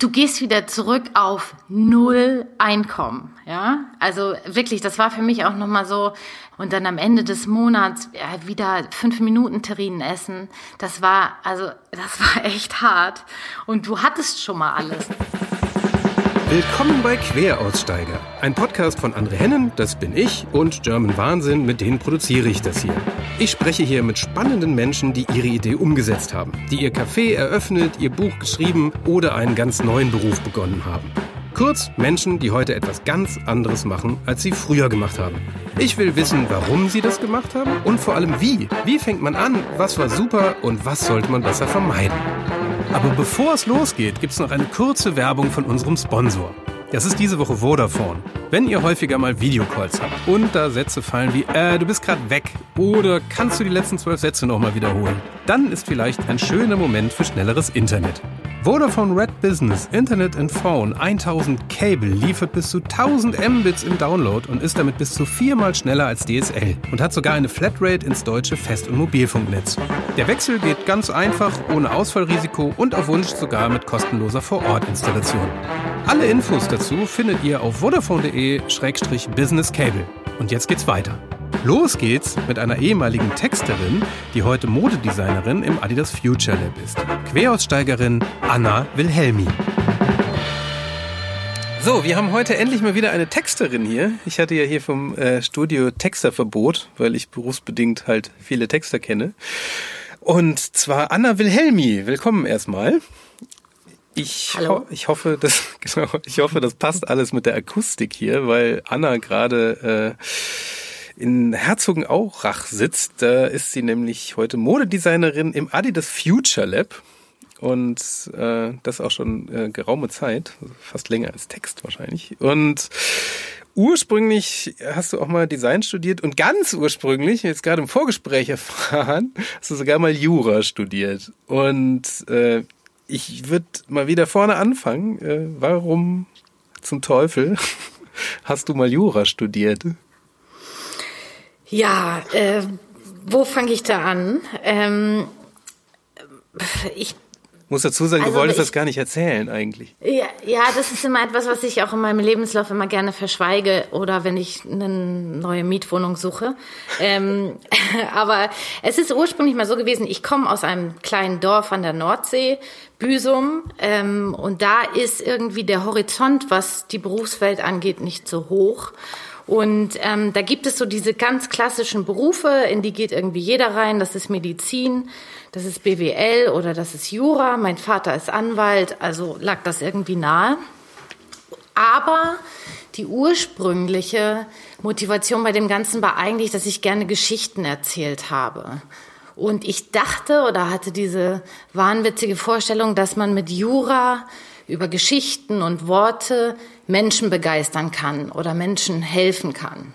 du gehst wieder zurück auf null Einkommen, ja? Also wirklich, das war für mich auch nochmal so, und dann am Ende des Monats wieder fünf Minuten Terrinen essen. Das war, also, das war echt hart. Und du hattest schon mal alles. Willkommen bei Queraussteiger, ein Podcast von André Hennen, das bin ich, und German Wahnsinn, mit denen produziere ich das hier. Ich spreche hier mit spannenden Menschen, die ihre Idee umgesetzt haben, die ihr Café eröffnet, ihr Buch geschrieben oder einen ganz neuen Beruf begonnen haben. Kurz Menschen, die heute etwas ganz anderes machen, als sie früher gemacht haben. Ich will wissen, warum sie das gemacht haben und vor allem wie. Wie fängt man an, was war super und was sollte man besser vermeiden. Aber bevor es losgeht, gibt es noch eine kurze Werbung von unserem Sponsor. Das ist diese Woche Vodafone. Wenn ihr häufiger mal Videocalls habt und da Sätze fallen wie, äh, du bist gerade weg oder kannst du die letzten zwölf Sätze nochmal wiederholen, dann ist vielleicht ein schöner Moment für schnelleres Internet. Vodafone Red Business Internet and Phone 1000 Cable liefert bis zu 1000 Mbits im Download und ist damit bis zu viermal schneller als DSL und hat sogar eine Flatrate ins deutsche Fest- und Mobilfunknetz. Der Wechsel geht ganz einfach, ohne Ausfallrisiko und auf Wunsch sogar mit kostenloser Vor-Ort-Installation. Alle Infos dazu findet ihr auf vodafone.de-business cable. Und jetzt geht's weiter. Los geht's mit einer ehemaligen Texterin, die heute Modedesignerin im Adidas Future Lab ist. Queraussteigerin Anna Wilhelmi. So, wir haben heute endlich mal wieder eine Texterin hier. Ich hatte ja hier vom äh, Studio Texterverbot, weil ich berufsbedingt halt viele Texter kenne. Und zwar Anna Wilhelmi. Willkommen erstmal. Ich, ho ich hoffe, das genau, ich hoffe, das passt alles mit der Akustik hier, weil Anna gerade äh, in Herzogenaurach sitzt. Da ist sie nämlich heute Modedesignerin im Adidas Future Lab. Und äh, das auch schon äh, geraume Zeit, fast länger als Text wahrscheinlich. Und ursprünglich hast du auch mal Design studiert und ganz ursprünglich, jetzt gerade im Vorgespräch erfahren, hast du sogar mal Jura studiert. Und äh, ich würde mal wieder vorne anfangen. Äh, warum zum Teufel hast du mal Jura studiert? Ja, äh, wo fange ich da an? Ähm, ich muss dazu sagen, also du wolltest ich, das gar nicht erzählen eigentlich. Ja, ja, das ist immer etwas, was ich auch in meinem Lebenslauf immer gerne verschweige oder wenn ich eine neue Mietwohnung suche. ähm, aber es ist ursprünglich mal so gewesen, ich komme aus einem kleinen Dorf an der Nordsee, Büsum, ähm, und da ist irgendwie der Horizont, was die Berufswelt angeht, nicht so hoch. Und ähm, da gibt es so diese ganz klassischen Berufe, in die geht irgendwie jeder rein. Das ist Medizin, das ist BWL oder das ist Jura. Mein Vater ist Anwalt, also lag das irgendwie nahe. Aber die ursprüngliche Motivation bei dem Ganzen war eigentlich, dass ich gerne Geschichten erzählt habe. Und ich dachte oder hatte diese wahnwitzige Vorstellung, dass man mit Jura über Geschichten und Worte Menschen begeistern kann oder Menschen helfen kann.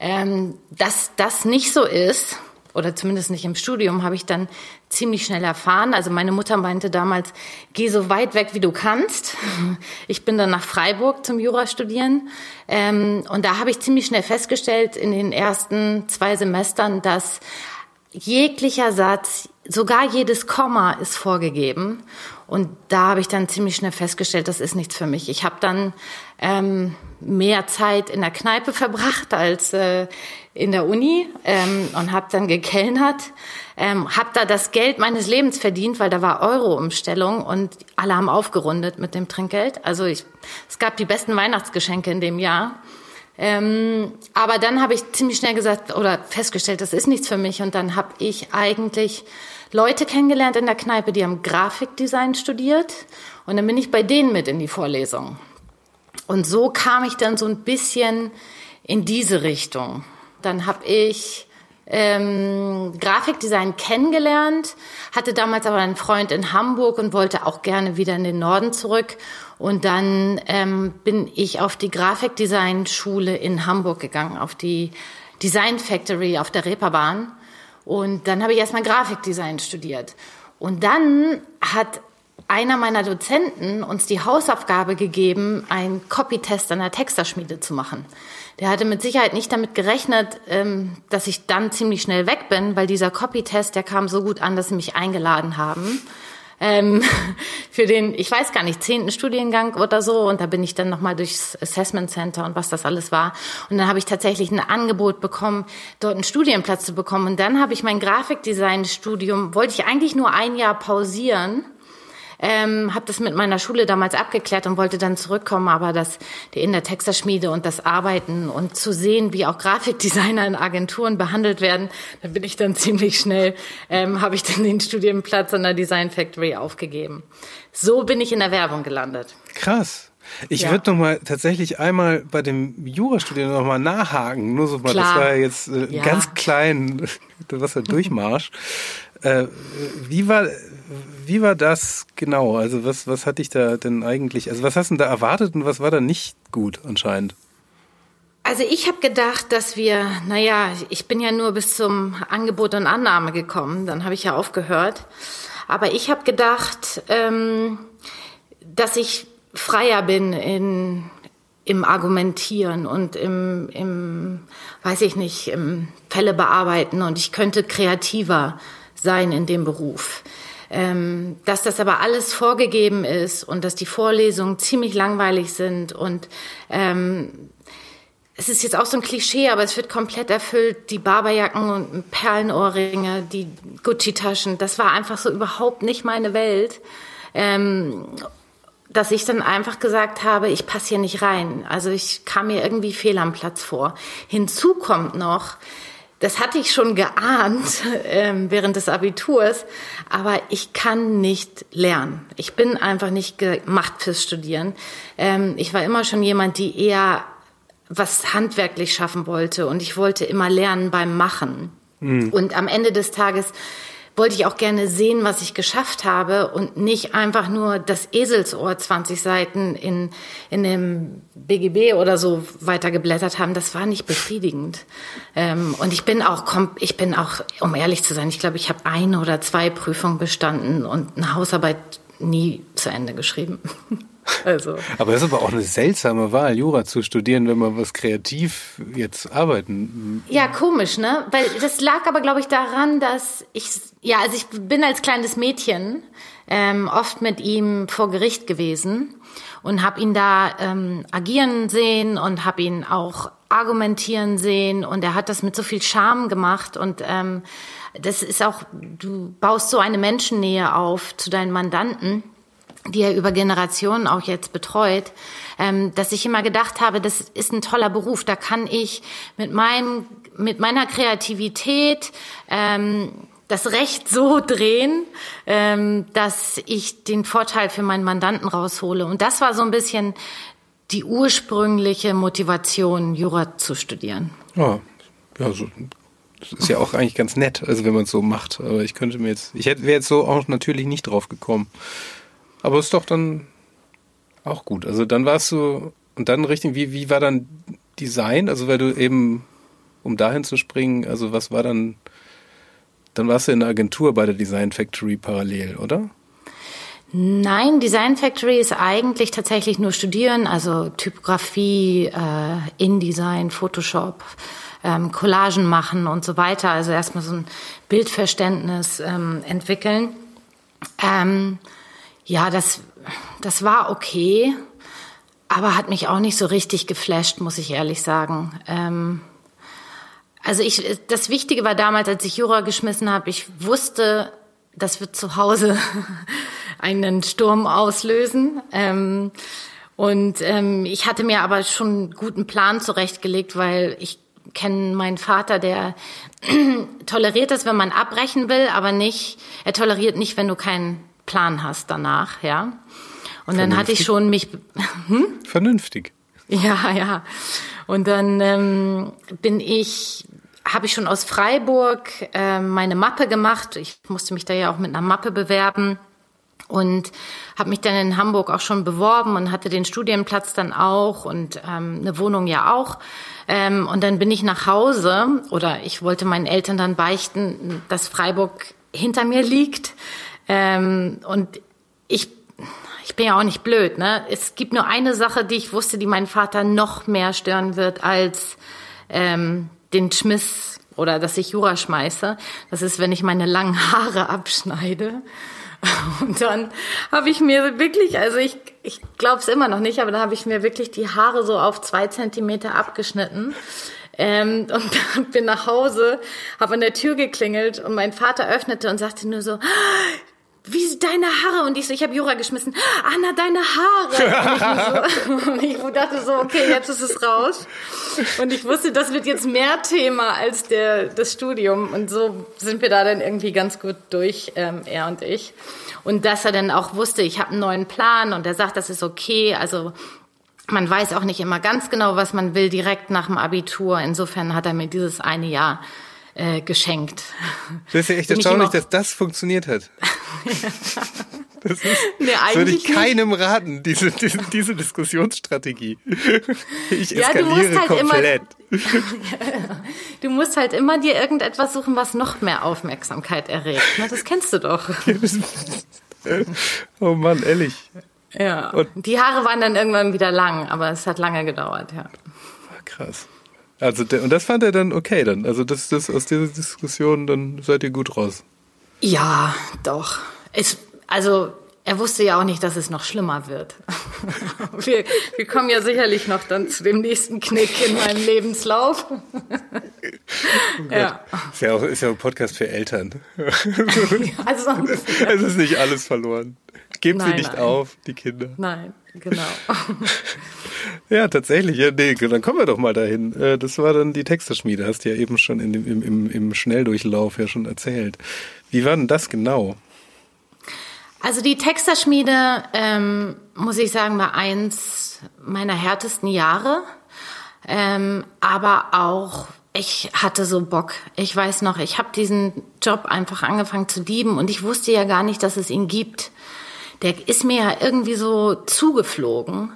Ähm, dass das nicht so ist, oder zumindest nicht im Studium, habe ich dann ziemlich schnell erfahren. Also meine Mutter meinte damals, geh so weit weg, wie du kannst. Ich bin dann nach Freiburg zum Jura studieren. Ähm, und da habe ich ziemlich schnell festgestellt in den ersten zwei Semestern, dass jeglicher Satz, sogar jedes Komma ist vorgegeben. Und da habe ich dann ziemlich schnell festgestellt, das ist nichts für mich. Ich habe dann ähm, mehr Zeit in der Kneipe verbracht als äh, in der Uni ähm, und habe dann gekellnert, ähm, habe da das Geld meines Lebens verdient, weil da war Euro-Umstellung und alle haben aufgerundet mit dem Trinkgeld. Also ich, es gab die besten Weihnachtsgeschenke in dem Jahr. Ähm, aber dann habe ich ziemlich schnell gesagt oder festgestellt, das ist nichts für mich. Und dann habe ich eigentlich Leute kennengelernt in der Kneipe, die haben Grafikdesign studiert. Und dann bin ich bei denen mit in die Vorlesung. Und so kam ich dann so ein bisschen in diese Richtung. Dann habe ich ähm, Grafikdesign kennengelernt, hatte damals aber einen Freund in Hamburg und wollte auch gerne wieder in den Norden zurück. Und dann ähm, bin ich auf die Grafikdesign-Schule in Hamburg gegangen, auf die Design Factory auf der Reeperbahn. Und dann habe ich erstmal Grafikdesign studiert. Und dann hat einer meiner Dozenten uns die Hausaufgabe gegeben, einen Copytest an der Texterschmiede zu machen. Der hatte mit Sicherheit nicht damit gerechnet, ähm, dass ich dann ziemlich schnell weg bin, weil dieser Copytest, der kam so gut an, dass sie mich eingeladen haben. Ähm, für den, ich weiß gar nicht, zehnten Studiengang oder so. Und da bin ich dann nochmal durchs Assessment Center und was das alles war. Und dann habe ich tatsächlich ein Angebot bekommen, dort einen Studienplatz zu bekommen. Und dann habe ich mein Grafikdesign-Studium, wollte ich eigentlich nur ein Jahr pausieren ähm, habe das mit meiner Schule damals abgeklärt und wollte dann zurückkommen, aber das in der Texterschmiede und das Arbeiten und zu sehen, wie auch Grafikdesigner in Agenturen behandelt werden, da bin ich dann ziemlich schnell, ähm, habe ich dann den Studienplatz an der Design Factory aufgegeben. So bin ich in der Werbung gelandet. Krass. Ich ja. würde noch mal tatsächlich einmal bei dem Jurastudium noch mal nachhaken. Nur so mal, Klar. das war ja jetzt äh, ja. ganz klein, was der Durchmarsch. Äh, wie war wie war das genau? Also was, was hatte ich da denn eigentlich, also was hast du da erwartet und was war da nicht gut anscheinend? Also ich habe gedacht, dass wir, naja, ich bin ja nur bis zum Angebot und Annahme gekommen, dann habe ich ja aufgehört. Aber ich habe gedacht, ähm, dass ich freier bin in, im Argumentieren und im, im, weiß ich nicht, im Fälle bearbeiten und ich könnte kreativer sein in dem Beruf. Ähm, dass das aber alles vorgegeben ist und dass die Vorlesungen ziemlich langweilig sind und ähm, es ist jetzt auch so ein Klischee, aber es wird komplett erfüllt. Die Barberjacken und Perlenohrringe, die Gucci-Taschen, das war einfach so überhaupt nicht meine Welt. Ähm, dass ich dann einfach gesagt habe, ich passe hier nicht rein. Also ich kam mir irgendwie fehl am Platz vor. Hinzu kommt noch, das hatte ich schon geahnt ähm, während des Abiturs, aber ich kann nicht lernen. Ich bin einfach nicht gemacht fürs Studieren. Ähm, ich war immer schon jemand, die eher was handwerklich schaffen wollte und ich wollte immer lernen beim Machen. Mhm. Und am Ende des Tages wollte ich auch gerne sehen, was ich geschafft habe und nicht einfach nur das Eselsohr 20 Seiten in, in dem BGB oder so weitergeblättert haben. Das war nicht befriedigend. Ähm, und ich bin auch, ich bin auch, um ehrlich zu sein, ich glaube, ich habe eine oder zwei Prüfungen bestanden und eine Hausarbeit nie zu Ende geschrieben. Also. Aber das ist aber auch eine seltsame Wahl, Jura zu studieren, wenn man was kreativ jetzt arbeiten. Ja, komisch, ne? Weil das lag aber, glaube ich, daran, dass ich, ja, also ich bin als kleines Mädchen ähm, oft mit ihm vor Gericht gewesen und habe ihn da ähm, agieren sehen und habe ihn auch argumentieren sehen und er hat das mit so viel Charme gemacht und ähm, das ist auch, du baust so eine Menschennähe auf zu deinen Mandanten die er über Generationen auch jetzt betreut, ähm, dass ich immer gedacht habe, das ist ein toller Beruf. Da kann ich mit meinem, mit meiner Kreativität ähm, das Recht so drehen, ähm, dass ich den Vorteil für meinen Mandanten raushole. Und das war so ein bisschen die ursprüngliche Motivation, Jura zu studieren. Ja, ja so, das ist ja auch eigentlich ganz nett, also wenn man es so macht. Aber ich könnte mir jetzt, ich hätte wäre jetzt so auch natürlich nicht drauf gekommen. Aber ist doch dann auch gut. Also dann warst du, und dann richtig, wie, wie war dann Design? Also weil du eben, um dahin zu springen, also was war dann, dann warst du in der Agentur bei der Design Factory parallel, oder? Nein, Design Factory ist eigentlich tatsächlich nur studieren, also Typografie, äh, InDesign, Photoshop, ähm, Collagen machen und so weiter. Also erstmal so ein Bildverständnis ähm, entwickeln. Ähm, ja, das, das war okay, aber hat mich auch nicht so richtig geflasht, muss ich ehrlich sagen. Ähm, also ich, das Wichtige war damals, als ich Jura geschmissen habe, ich wusste, das wird zu Hause einen Sturm auslösen. Ähm, und ähm, ich hatte mir aber schon einen guten Plan zurechtgelegt, weil ich kenne meinen Vater, der toleriert das, wenn man abbrechen will, aber nicht, er toleriert nicht, wenn du keinen Plan hast danach, ja. Und dann hatte ich schon mich. Hm? Vernünftig. Ja, ja. Und dann ähm, bin ich, habe ich schon aus Freiburg äh, meine Mappe gemacht. Ich musste mich da ja auch mit einer Mappe bewerben und habe mich dann in Hamburg auch schon beworben und hatte den Studienplatz dann auch und ähm, eine Wohnung ja auch. Ähm, und dann bin ich nach Hause oder ich wollte meinen Eltern dann beichten, dass Freiburg hinter mir liegt. Ähm, und ich, ich bin ja auch nicht blöd, ne? Es gibt nur eine Sache, die ich wusste, die meinen Vater noch mehr stören wird als ähm, den Schmiss oder dass ich Jura schmeiße. Das ist, wenn ich meine langen Haare abschneide. Und dann habe ich mir wirklich, also ich, ich glaube es immer noch nicht, aber da habe ich mir wirklich die Haare so auf zwei Zentimeter abgeschnitten. Ähm, und bin nach Hause, habe an der Tür geklingelt und mein Vater öffnete und sagte nur so, wie deine Haare? Und ich so, ich habe Jura geschmissen. Anna, deine Haare. Und ich, so, ich dachte so, okay, jetzt ist es raus. Und ich wusste, das wird jetzt mehr Thema als der, das Studium. Und so sind wir da dann irgendwie ganz gut durch, ähm, er und ich. Und dass er dann auch wusste, ich habe einen neuen Plan und er sagt, das ist okay. Also man weiß auch nicht immer ganz genau, was man will direkt nach dem Abitur. Insofern hat er mir dieses eine Jahr äh, geschenkt. Das ist ja echt erstaunlich, dass das funktioniert hat. Das, ist, nee, das würde ich keinem nicht. raten, diese, diese, diese Diskussionsstrategie. Ich ja, eskaliere halt komplett. Immer, du musst halt immer dir irgendetwas suchen, was noch mehr Aufmerksamkeit erregt. Das kennst du doch. oh Mann, ehrlich. Ja. Und die Haare waren dann irgendwann wieder lang, aber es hat lange gedauert, ja. Krass. Also und das fand er dann okay dann. Also das, das aus dieser Diskussion dann seid ihr gut raus. Ja, doch. Es, also er wusste ja auch nicht, dass es noch schlimmer wird. wir, wir kommen ja sicherlich noch dann zu dem nächsten Knick in meinem Lebenslauf. Oh ja. Ist ja auch ist ja ein Podcast für Eltern. also, es ist nicht alles verloren. Gebt sie nicht nein. auf, die Kinder. Nein, genau. ja, tatsächlich. Ja, nee, dann kommen wir doch mal dahin. Äh, das war dann die Texterschmiede, hast du ja eben schon in dem, im, im, im Schnelldurchlauf ja schon erzählt. Wie war denn das genau? Also die Texterschmiede, ähm, muss ich sagen, war eins meiner härtesten Jahre. Ähm, aber auch, ich hatte so Bock. Ich weiß noch, ich habe diesen Job einfach angefangen zu lieben und ich wusste ja gar nicht, dass es ihn gibt der ist mir ja irgendwie so zugeflogen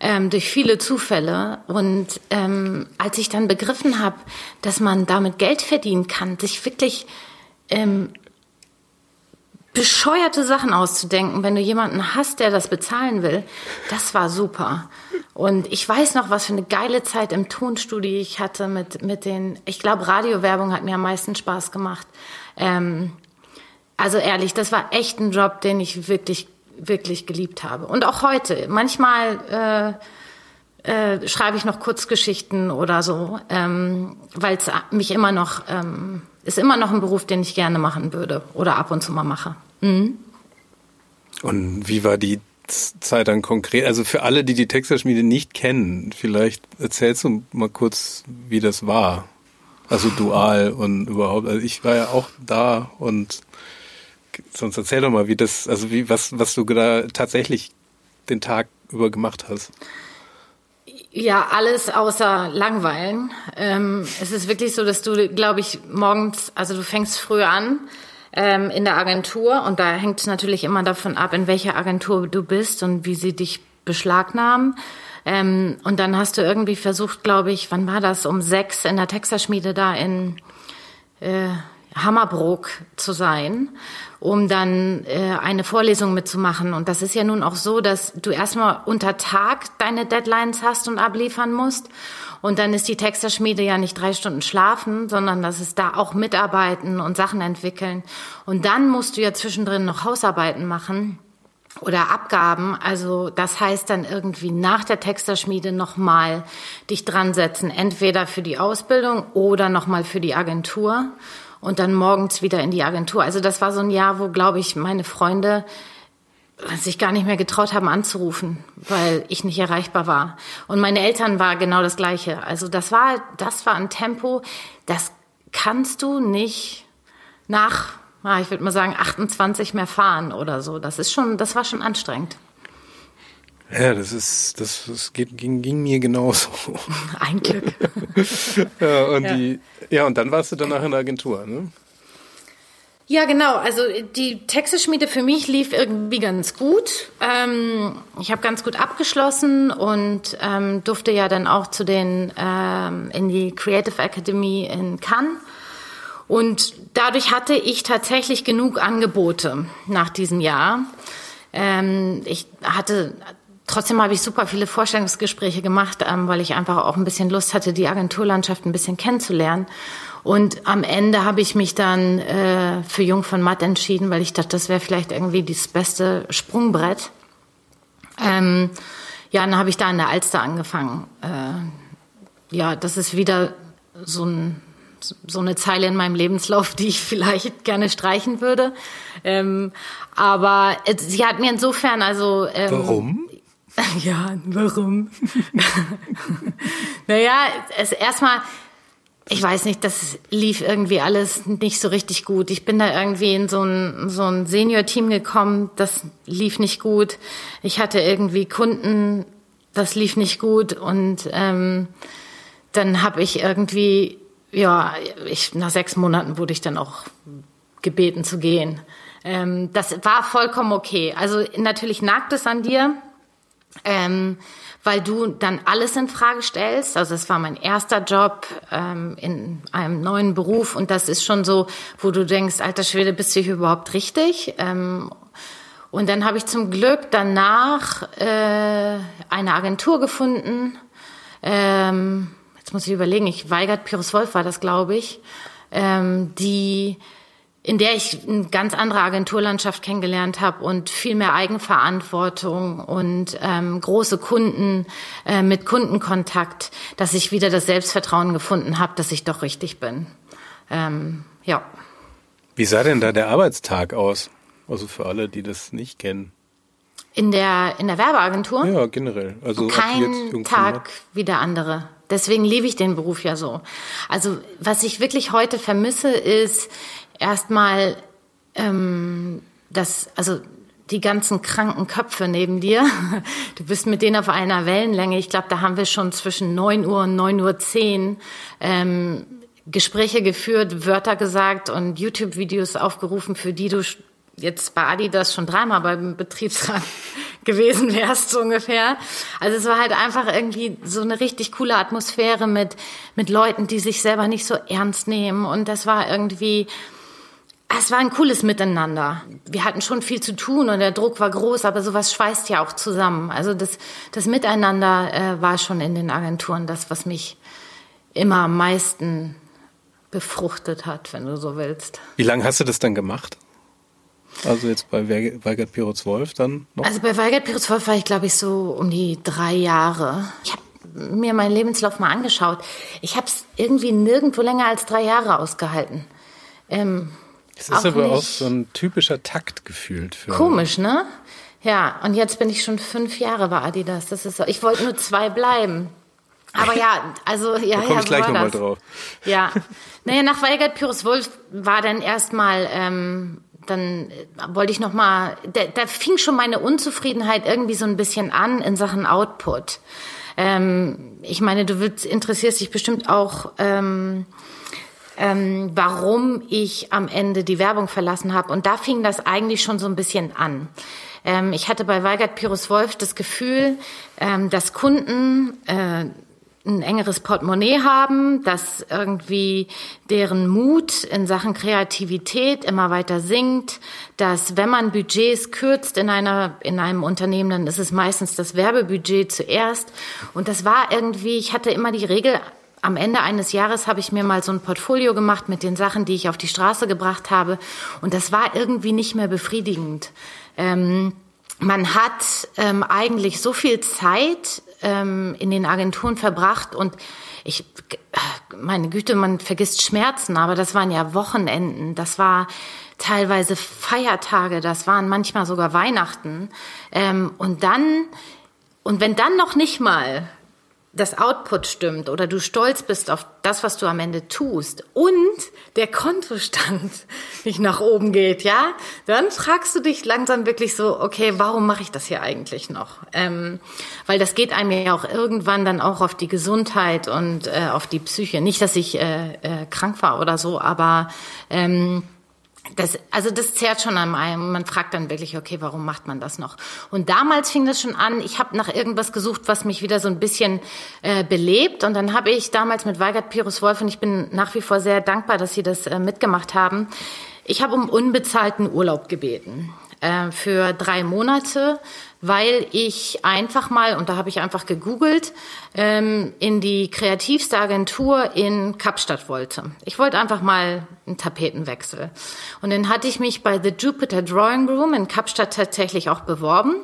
ähm, durch viele Zufälle. Und ähm, als ich dann begriffen habe, dass man damit Geld verdienen kann, sich wirklich ähm, bescheuerte Sachen auszudenken, wenn du jemanden hast, der das bezahlen will, das war super. Und ich weiß noch, was für eine geile Zeit im Tonstudio ich hatte mit, mit den, ich glaube, Radiowerbung hat mir am meisten Spaß gemacht. Ähm, also ehrlich, das war echt ein Job, den ich wirklich wirklich geliebt habe. Und auch heute. Manchmal äh, äh, schreibe ich noch Kurzgeschichten oder so, ähm, weil es mich immer noch ähm, ist immer noch ein Beruf, den ich gerne machen würde oder ab und zu mal mache. Mhm. Und wie war die Zeit dann konkret? Also für alle, die die Texterschmiede nicht kennen, vielleicht erzählst du mal kurz, wie das war. Also dual und überhaupt. Also ich war ja auch da und sonst erzähl doch mal, wie das, also wie, was, was du da tatsächlich den Tag über gemacht hast. Ja, alles außer Langweilen. Ähm, es ist wirklich so, dass du, glaube ich, morgens, also du fängst früh an ähm, in der Agentur und da hängt es natürlich immer davon ab, in welcher Agentur du bist und wie sie dich beschlagnahmen. Ähm, und dann hast du irgendwie versucht, glaube ich, wann war das, um sechs in der Texterschmiede da in äh, Hammerbrook zu sein um dann äh, eine Vorlesung mitzumachen. Und das ist ja nun auch so, dass du erstmal unter Tag deine Deadlines hast und abliefern musst. Und dann ist die Texterschmiede ja nicht drei Stunden schlafen, sondern das ist da auch mitarbeiten und Sachen entwickeln. Und dann musst du ja zwischendrin noch Hausarbeiten machen oder Abgaben. Also das heißt dann irgendwie nach der Texterschmiede nochmal dich dran setzen, entweder für die Ausbildung oder nochmal für die Agentur und dann morgens wieder in die Agentur. Also das war so ein Jahr, wo, glaube ich, meine Freunde sich gar nicht mehr getraut haben anzurufen, weil ich nicht erreichbar war. Und meine Eltern war genau das Gleiche. Also das war, das war ein Tempo, das kannst du nicht nach, ich würde mal sagen, 28 mehr fahren oder so. Das ist schon, das war schon anstrengend. Ja, das ist, das, das geht, ging, ging mir genauso. Ein Glück. ja, und ja. die, ja, und dann warst du danach in der Agentur, ne? Ja, genau. Also die Texteschmiede für mich lief irgendwie ganz gut. Ähm, ich habe ganz gut abgeschlossen und ähm, durfte ja dann auch zu den ähm, in die Creative Academy in Cannes. Und dadurch hatte ich tatsächlich genug Angebote nach diesem Jahr. Ähm, ich hatte Trotzdem habe ich super viele Vorstellungsgespräche gemacht, ähm, weil ich einfach auch ein bisschen Lust hatte, die Agenturlandschaft ein bisschen kennenzulernen. Und am Ende habe ich mich dann äh, für Jung von Matt entschieden, weil ich dachte, das wäre vielleicht irgendwie das beste Sprungbrett. Ähm, ja, dann habe ich da in der Alster angefangen. Äh, ja, das ist wieder so, ein, so eine Zeile in meinem Lebenslauf, die ich vielleicht gerne streichen würde. Ähm, aber sie hat mir insofern also. Ähm, Warum? Ja, warum? naja, es erstmal, ich weiß nicht, das lief irgendwie alles nicht so richtig gut. Ich bin da irgendwie in so ein, so ein Senior-Team gekommen, das lief nicht gut. Ich hatte irgendwie Kunden, das lief nicht gut und ähm, dann habe ich irgendwie, ja, ich, nach sechs Monaten wurde ich dann auch gebeten zu gehen. Ähm, das war vollkommen okay. Also natürlich nagt es an dir, ähm, weil du dann alles in Frage stellst. Also es war mein erster Job ähm, in einem neuen Beruf und das ist schon so, wo du denkst, alter Schwede, bist du hier überhaupt richtig? Ähm, und dann habe ich zum Glück danach äh, eine Agentur gefunden. Ähm, jetzt muss ich überlegen, ich weigert Pyrrhus Wolf war das, glaube ich, ähm, die in der ich eine ganz andere Agenturlandschaft kennengelernt habe und viel mehr Eigenverantwortung und ähm, große Kunden äh, mit Kundenkontakt, dass ich wieder das Selbstvertrauen gefunden habe, dass ich doch richtig bin. Ähm, ja. Wie sah denn da der Arbeitstag aus? Also für alle, die das nicht kennen. In der, in der Werbeagentur? Ja, generell. Also kein Tag wie der andere. Deswegen liebe ich den Beruf ja so. Also was ich wirklich heute vermisse, ist erstmal ähm, das, also die ganzen kranken Köpfe neben dir. Du bist mit denen auf einer Wellenlänge. Ich glaube, da haben wir schon zwischen 9 Uhr und 9 Uhr 10 ähm, Gespräche geführt, Wörter gesagt und YouTube-Videos aufgerufen, für die du jetzt bei Adidas schon dreimal beim Betriebsrat gewesen wärst, so ungefähr. Also es war halt einfach irgendwie so eine richtig coole Atmosphäre mit, mit Leuten, die sich selber nicht so ernst nehmen. Und das war irgendwie, es war ein cooles Miteinander. Wir hatten schon viel zu tun und der Druck war groß, aber sowas schweißt ja auch zusammen. Also das, das Miteinander äh, war schon in den Agenturen das, was mich immer am meisten befruchtet hat, wenn du so willst. Wie lange hast du das dann gemacht? Also jetzt bei Weigert Pirutz Wolf dann noch? Also bei Weigert Pirutz Wolf war ich, glaube ich, so um die drei Jahre. Ich habe mir meinen Lebenslauf mal angeschaut. Ich habe es irgendwie nirgendwo länger als drei Jahre ausgehalten. Ähm, das ist auch aber auch so ein typischer Takt gefühlt. Für komisch, ne? Ja, und jetzt bin ich schon fünf Jahre bei Adidas. Das ist so. Ich wollte nur zwei bleiben. Aber ja, also ja, da komme ja, ich gleich nochmal drauf. Ja, naja, nach Weigert Pyrrhus Wolf war dann erstmal ähm, dann wollte ich noch mal, da, da fing schon meine Unzufriedenheit irgendwie so ein bisschen an in Sachen Output. Ähm, ich meine, du willst, interessierst dich bestimmt auch, ähm, ähm, warum ich am Ende die Werbung verlassen habe. Und da fing das eigentlich schon so ein bisschen an. Ähm, ich hatte bei Weigert Pyrrhus Wolf das Gefühl, ähm, dass Kunden äh, ein engeres Portemonnaie haben, dass irgendwie deren Mut in Sachen Kreativität immer weiter sinkt, dass wenn man Budgets kürzt in einer, in einem Unternehmen, dann ist es meistens das Werbebudget zuerst. Und das war irgendwie, ich hatte immer die Regel, am Ende eines Jahres habe ich mir mal so ein Portfolio gemacht mit den Sachen, die ich auf die Straße gebracht habe. Und das war irgendwie nicht mehr befriedigend. Ähm, man hat ähm, eigentlich so viel Zeit ähm, in den Agenturen verbracht und ich, meine Güte, man vergisst Schmerzen, aber das waren ja Wochenenden, das war teilweise Feiertage, das waren manchmal sogar Weihnachten. Ähm, und dann, und wenn dann noch nicht mal das Output stimmt oder du stolz bist auf das, was du am Ende tust und der Kontostand nicht nach oben geht, ja, dann fragst du dich langsam wirklich so, okay, warum mache ich das hier eigentlich noch? Ähm, weil das geht einem ja auch irgendwann dann auch auf die Gesundheit und äh, auf die Psyche. Nicht, dass ich äh, äh, krank war oder so, aber ähm, das, also das zehrt schon an einem. Man fragt dann wirklich, okay, warum macht man das noch? Und damals fing das schon an. Ich habe nach irgendwas gesucht, was mich wieder so ein bisschen äh, belebt. Und dann habe ich damals mit Weigert Pirus Wolf, und ich bin nach wie vor sehr dankbar, dass Sie das äh, mitgemacht haben, ich habe um unbezahlten Urlaub gebeten. Äh, für drei Monate, weil ich einfach mal, und da habe ich einfach gegoogelt, ähm, in die kreativste Agentur in Kapstadt wollte. Ich wollte einfach mal einen Tapetenwechsel. Und dann hatte ich mich bei The Jupiter Drawing Room in Kapstadt tatsächlich auch beworben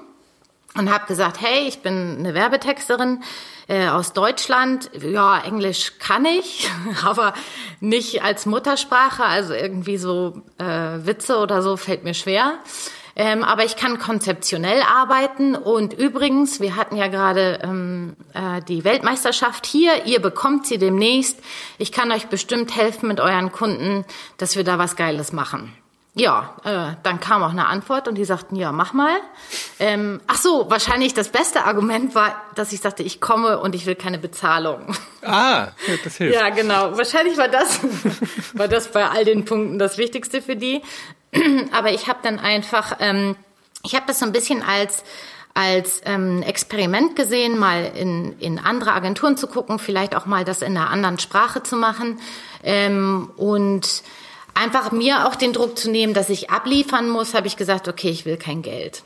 und habe gesagt, hey, ich bin eine Werbetexterin äh, aus Deutschland. Ja, Englisch kann ich, aber nicht als Muttersprache. Also irgendwie so äh, Witze oder so fällt mir schwer. Ähm, aber ich kann konzeptionell arbeiten. Und übrigens, wir hatten ja gerade ähm, äh, die Weltmeisterschaft hier. Ihr bekommt sie demnächst. Ich kann euch bestimmt helfen mit euren Kunden, dass wir da was Geiles machen. Ja, äh, dann kam auch eine Antwort und die sagten, ja, mach mal. Ähm, ach so, wahrscheinlich das beste Argument war, dass ich sagte, ich komme und ich will keine Bezahlung. Ah, das hilft. Ja, genau. Wahrscheinlich war das, war das bei all den Punkten das Wichtigste für die. Aber ich habe dann einfach, ähm, ich habe das so ein bisschen als als ähm, Experiment gesehen, mal in, in andere Agenturen zu gucken, vielleicht auch mal das in einer anderen Sprache zu machen ähm, und einfach mir auch den Druck zu nehmen, dass ich abliefern muss, habe ich gesagt, okay, ich will kein Geld.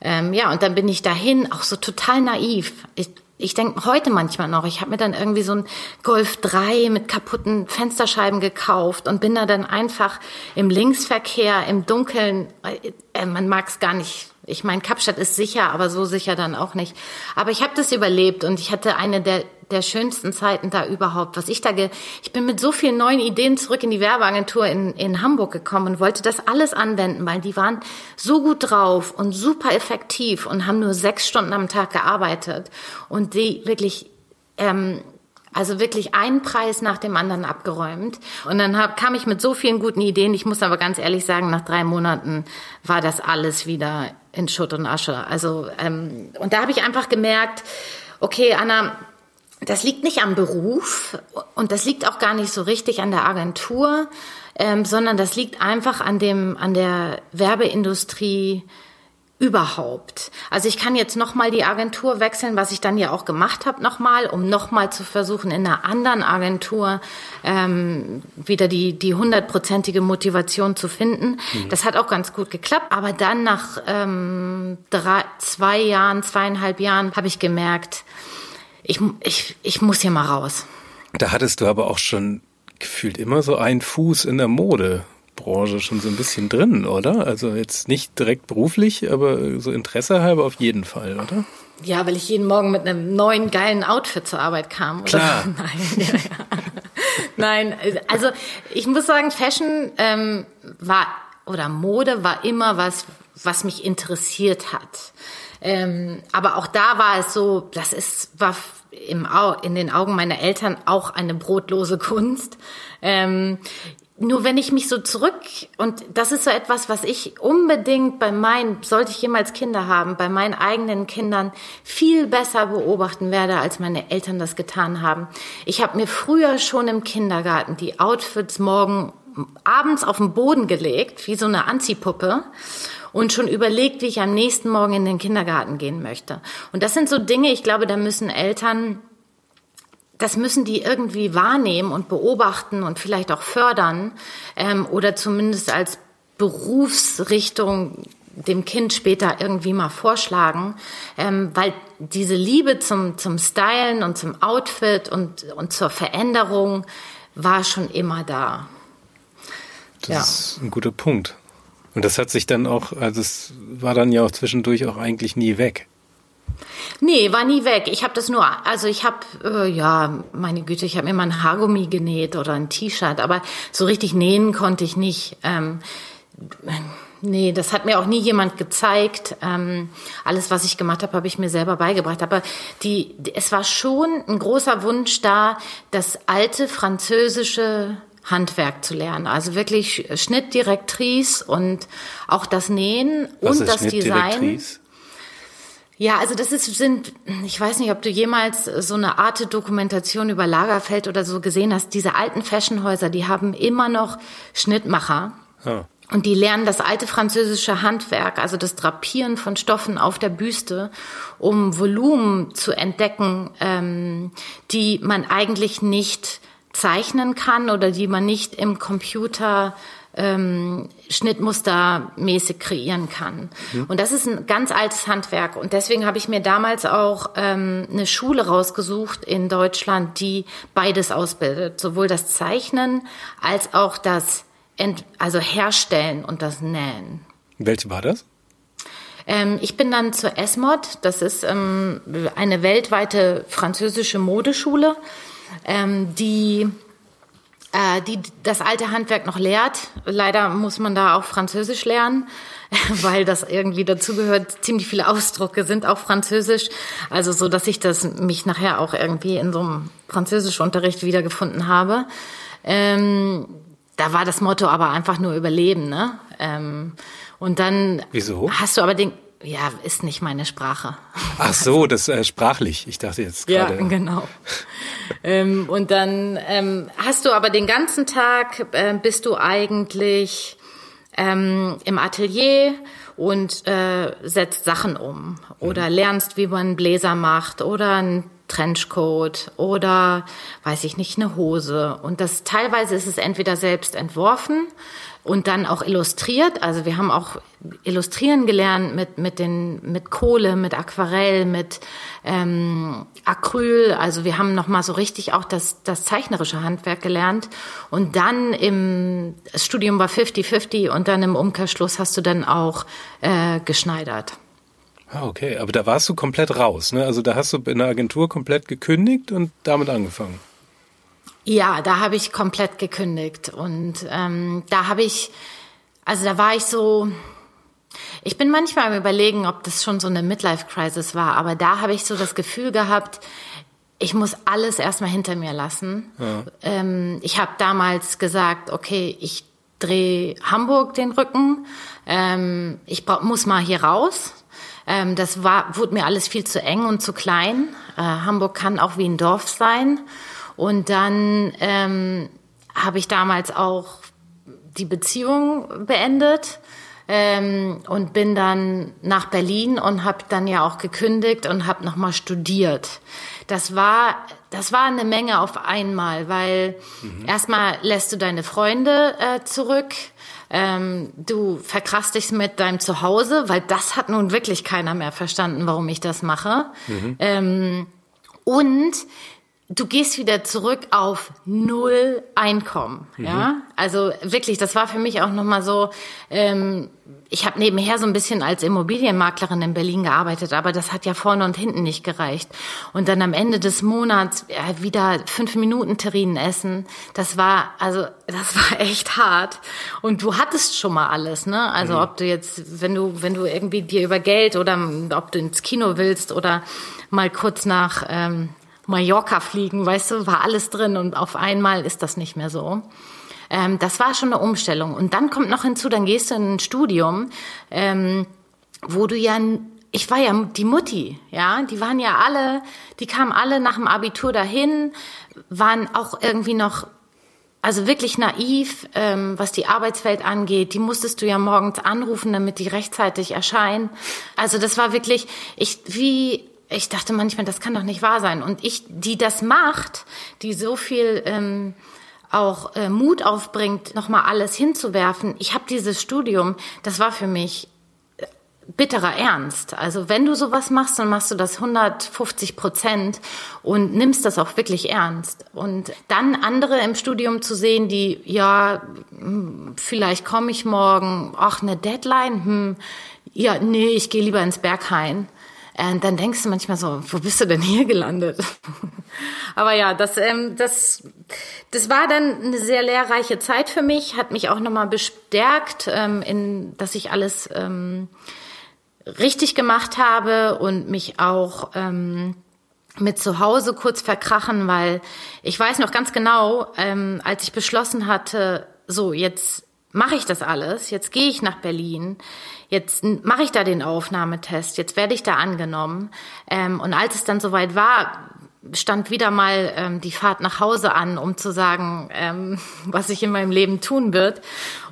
Ähm, ja, und dann bin ich dahin, auch so total naiv. Ich, ich denke heute manchmal noch, ich habe mir dann irgendwie so ein Golf 3 mit kaputten Fensterscheiben gekauft und bin da dann einfach im Linksverkehr, im Dunkeln, äh, äh man mag es gar nicht ich meine, Kapstadt ist sicher, aber so sicher dann auch nicht. Aber ich habe das überlebt und ich hatte eine der, der schönsten Zeiten da überhaupt. Was ich da, ge ich bin mit so vielen neuen Ideen zurück in die Werbeagentur in, in Hamburg gekommen und wollte das alles anwenden, weil die waren so gut drauf und super effektiv und haben nur sechs Stunden am Tag gearbeitet und die wirklich ähm, also wirklich einen Preis nach dem anderen abgeräumt. Und dann hab, kam ich mit so vielen guten Ideen. Ich muss aber ganz ehrlich sagen, nach drei Monaten war das alles wieder in Schutt und Asche. Also ähm, und da habe ich einfach gemerkt, okay, Anna, das liegt nicht am Beruf und das liegt auch gar nicht so richtig an der Agentur, ähm, sondern das liegt einfach an dem an der Werbeindustrie überhaupt. Also ich kann jetzt noch mal die Agentur wechseln, was ich dann ja auch gemacht habe noch mal, um noch mal zu versuchen in einer anderen Agentur ähm, wieder die die hundertprozentige Motivation zu finden. Mhm. Das hat auch ganz gut geklappt. Aber dann nach ähm, drei, zwei Jahren, zweieinhalb Jahren habe ich gemerkt, ich, ich, ich muss hier mal raus. Da hattest du aber auch schon gefühlt immer so einen Fuß in der Mode. Branche schon so ein bisschen drin, oder? Also jetzt nicht direkt beruflich, aber so Interesse halber auf jeden Fall, oder? Ja, weil ich jeden Morgen mit einem neuen geilen Outfit zur Arbeit kam. Oder? Klar. Nein, ja, ja. Nein, also ich muss sagen, Fashion ähm, war oder Mode war immer was, was mich interessiert hat. Ähm, aber auch da war es so, das ist war im Au in den Augen meiner Eltern auch eine brotlose Kunst. Ähm, nur wenn ich mich so zurück, und das ist so etwas, was ich unbedingt bei meinen, sollte ich jemals Kinder haben, bei meinen eigenen Kindern viel besser beobachten werde, als meine Eltern das getan haben. Ich habe mir früher schon im Kindergarten die Outfits morgen abends auf den Boden gelegt, wie so eine Anziehpuppe und schon überlegt, wie ich am nächsten Morgen in den Kindergarten gehen möchte. Und das sind so Dinge, ich glaube, da müssen Eltern das müssen die irgendwie wahrnehmen und beobachten und vielleicht auch fördern ähm, oder zumindest als Berufsrichtung dem Kind später irgendwie mal vorschlagen, ähm, weil diese Liebe zum, zum Stylen und zum Outfit und, und zur Veränderung war schon immer da. Das ja. ist ein guter Punkt. Und das hat sich dann auch, also es war dann ja auch zwischendurch auch eigentlich nie weg. Nee, war nie weg. Ich habe das nur, also ich habe, äh, ja, meine Güte, ich habe mir mal ein Haargummi genäht oder ein T-Shirt, aber so richtig nähen konnte ich nicht. Ähm, nee, das hat mir auch nie jemand gezeigt. Ähm, alles, was ich gemacht habe, habe ich mir selber beigebracht. Aber die, es war schon ein großer Wunsch da, das alte französische Handwerk zu lernen. Also wirklich Schnittdirektrice und auch das Nähen Was und das Design. Ja, also das ist, sind, ich weiß nicht, ob du jemals so eine Art Dokumentation über Lagerfeld oder so gesehen hast. Diese alten Fashionhäuser, die haben immer noch Schnittmacher. Ja. Und die lernen das alte französische Handwerk, also das Drapieren von Stoffen auf der Büste, um Volumen zu entdecken, ähm, die man eigentlich nicht zeichnen kann oder die man nicht im Computer ähm, Schnittmustermäßig kreieren kann. Mhm. Und das ist ein ganz altes Handwerk. Und deswegen habe ich mir damals auch ähm, eine Schule rausgesucht in Deutschland, die beides ausbildet. Sowohl das Zeichnen als auch das Ent also Herstellen und das Nähen. Welche war das? Ähm, ich bin dann zur ESMOD. Das ist ähm, eine weltweite französische Modeschule, ähm, die äh, die das alte Handwerk noch lehrt. Leider muss man da auch Französisch lernen, weil das irgendwie dazugehört. Ziemlich viele Ausdrucke sind auch Französisch. Also so, dass ich das mich nachher auch irgendwie in so einem Französischunterricht wiedergefunden habe. Ähm, da war das Motto aber einfach nur Überleben, ne? Ähm, und dann Wieso? hast du aber den, ja, ist nicht meine Sprache. Ach so, das äh, sprachlich. Ich dachte jetzt gerade. Ja, genau. ähm, und dann ähm, hast du aber den ganzen Tag äh, bist du eigentlich ähm, im Atelier und äh, setzt Sachen um oder mhm. lernst, wie man Bläser macht oder einen Trenchcoat oder weiß ich nicht eine Hose und das teilweise ist es entweder selbst entworfen und dann auch illustriert. Also wir haben auch illustrieren gelernt mit mit den mit Kohle, mit Aquarell, mit ähm, Acryl. Also wir haben noch mal so richtig auch das das zeichnerische Handwerk gelernt. Und dann im das Studium war 50-50 und dann im Umkehrschluss hast du dann auch äh, geschneidert. Ah, okay. Aber da warst du komplett raus, ne? Also da hast du in der Agentur komplett gekündigt und damit angefangen. Ja, da habe ich komplett gekündigt und ähm, da habe ich, also da war ich so, ich bin manchmal am überlegen, ob das schon so eine Midlife-Crisis war, aber da habe ich so das Gefühl gehabt, ich muss alles erstmal hinter mir lassen. Ja. Ähm, ich habe damals gesagt, okay, ich drehe Hamburg den Rücken, ähm, ich muss mal hier raus. Ähm, das war, wurde mir alles viel zu eng und zu klein. Äh, Hamburg kann auch wie ein Dorf sein. Und dann ähm, habe ich damals auch die Beziehung beendet ähm, und bin dann nach Berlin und habe dann ja auch gekündigt und habe nochmal studiert. Das war das war eine Menge auf einmal, weil mhm. erstmal lässt du deine Freunde äh, zurück. Ähm, du verkrachst dich mit deinem Zuhause, weil das hat nun wirklich keiner mehr verstanden, warum ich das mache. Mhm. Ähm, und du gehst wieder zurück auf null Einkommen. Mhm. Ja, also wirklich, das war für mich auch noch mal so. Ähm, ich habe nebenher so ein bisschen als Immobilienmaklerin in Berlin gearbeitet, aber das hat ja vorne und hinten nicht gereicht. Und dann am Ende des Monats ja, wieder fünf Minuten Terrinen essen. Das war also, das war echt hart. Und du hattest schon mal alles, ne? Also mhm. ob du jetzt, wenn du, wenn du irgendwie dir über Geld oder ob du ins Kino willst oder mal kurz nach ähm, Mallorca fliegen, weißt du, war alles drin und auf einmal ist das nicht mehr so. Ähm, das war schon eine Umstellung. Und dann kommt noch hinzu, dann gehst du in ein Studium, ähm, wo du ja ich war ja die Mutti, ja, die waren ja alle, die kamen alle nach dem Abitur dahin, waren auch irgendwie noch, also wirklich naiv, ähm, was die Arbeitswelt angeht. Die musstest du ja morgens anrufen, damit die rechtzeitig erscheinen. Also das war wirklich, ich wie ich dachte manchmal, das kann doch nicht wahr sein. Und ich, die das macht, die so viel ähm, auch äh, Mut aufbringt, nochmal alles hinzuwerfen. Ich habe dieses Studium, das war für mich äh, bitterer Ernst. Also wenn du sowas machst, dann machst du das 150 Prozent und nimmst das auch wirklich ernst. Und dann andere im Studium zu sehen, die, ja, hm, vielleicht komme ich morgen, ach, eine Deadline, hm, ja, nee, ich gehe lieber ins Berghain. Und dann denkst du manchmal so, wo bist du denn hier gelandet? Aber ja, das, ähm, das, das war dann eine sehr lehrreiche Zeit für mich, hat mich auch nochmal bestärkt, ähm, in, dass ich alles ähm, richtig gemacht habe und mich auch ähm, mit zu Hause kurz verkrachen, weil ich weiß noch ganz genau, ähm, als ich beschlossen hatte, so jetzt mache ich das alles, jetzt gehe ich nach Berlin, jetzt mache ich da den Aufnahmetest, jetzt werde ich da angenommen. Ähm, und als es dann soweit war, stand wieder mal ähm, die Fahrt nach Hause an, um zu sagen, ähm, was ich in meinem Leben tun wird.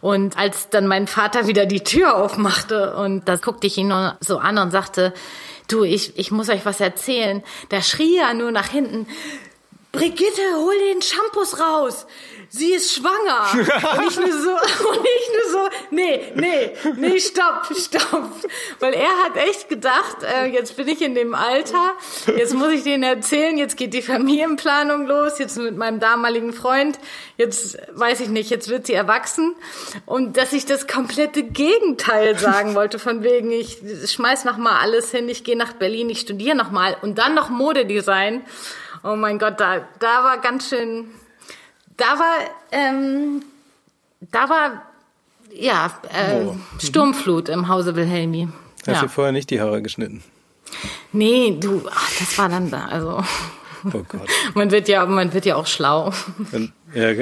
Und als dann mein Vater wieder die Tür aufmachte und da guckte ich ihn nur so an und sagte, du, ich, ich muss euch was erzählen. Da schrie er nur nach hinten, Brigitte, hol den Shampoos raus sie ist schwanger. und ich nur so, und ich nur so, nee, nee, nee, stopp, stopp. Weil er hat echt gedacht, äh, jetzt bin ich in dem Alter, jetzt muss ich denen erzählen, jetzt geht die Familienplanung los, jetzt mit meinem damaligen Freund, jetzt weiß ich nicht, jetzt wird sie erwachsen. Und dass ich das komplette Gegenteil sagen wollte, von wegen, ich schmeiß noch mal alles hin, ich gehe nach Berlin, ich studiere noch mal und dann noch Modedesign. Oh mein Gott, da, da war ganz schön, da war, ähm, da war, ja, äh, oh. Sturmflut im Hause Wilhelmi. Hast ja. du vorher nicht die Haare geschnitten? Nee, du, ach, das war dann da, also. Oh Gott. man wird ja, man wird ja auch schlau. Ja,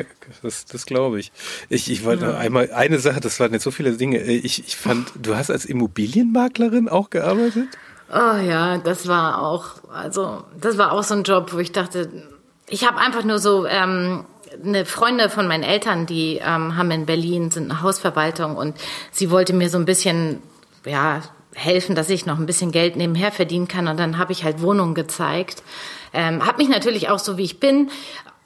das, das glaube ich. Ich, ich wollte ja. einmal eine Sache, das waren jetzt so viele Dinge. Ich, ich fand, du hast als Immobilienmaklerin auch gearbeitet? Oh ja, das war auch, also das war auch so ein Job, wo ich dachte, ich habe einfach nur so ähm, eine Freunde von meinen Eltern, die ähm, haben in Berlin sind eine Hausverwaltung und sie wollte mir so ein bisschen ja helfen, dass ich noch ein bisschen Geld nebenher verdienen kann und dann habe ich halt Wohnungen gezeigt. Ähm, habe mich natürlich auch so wie ich bin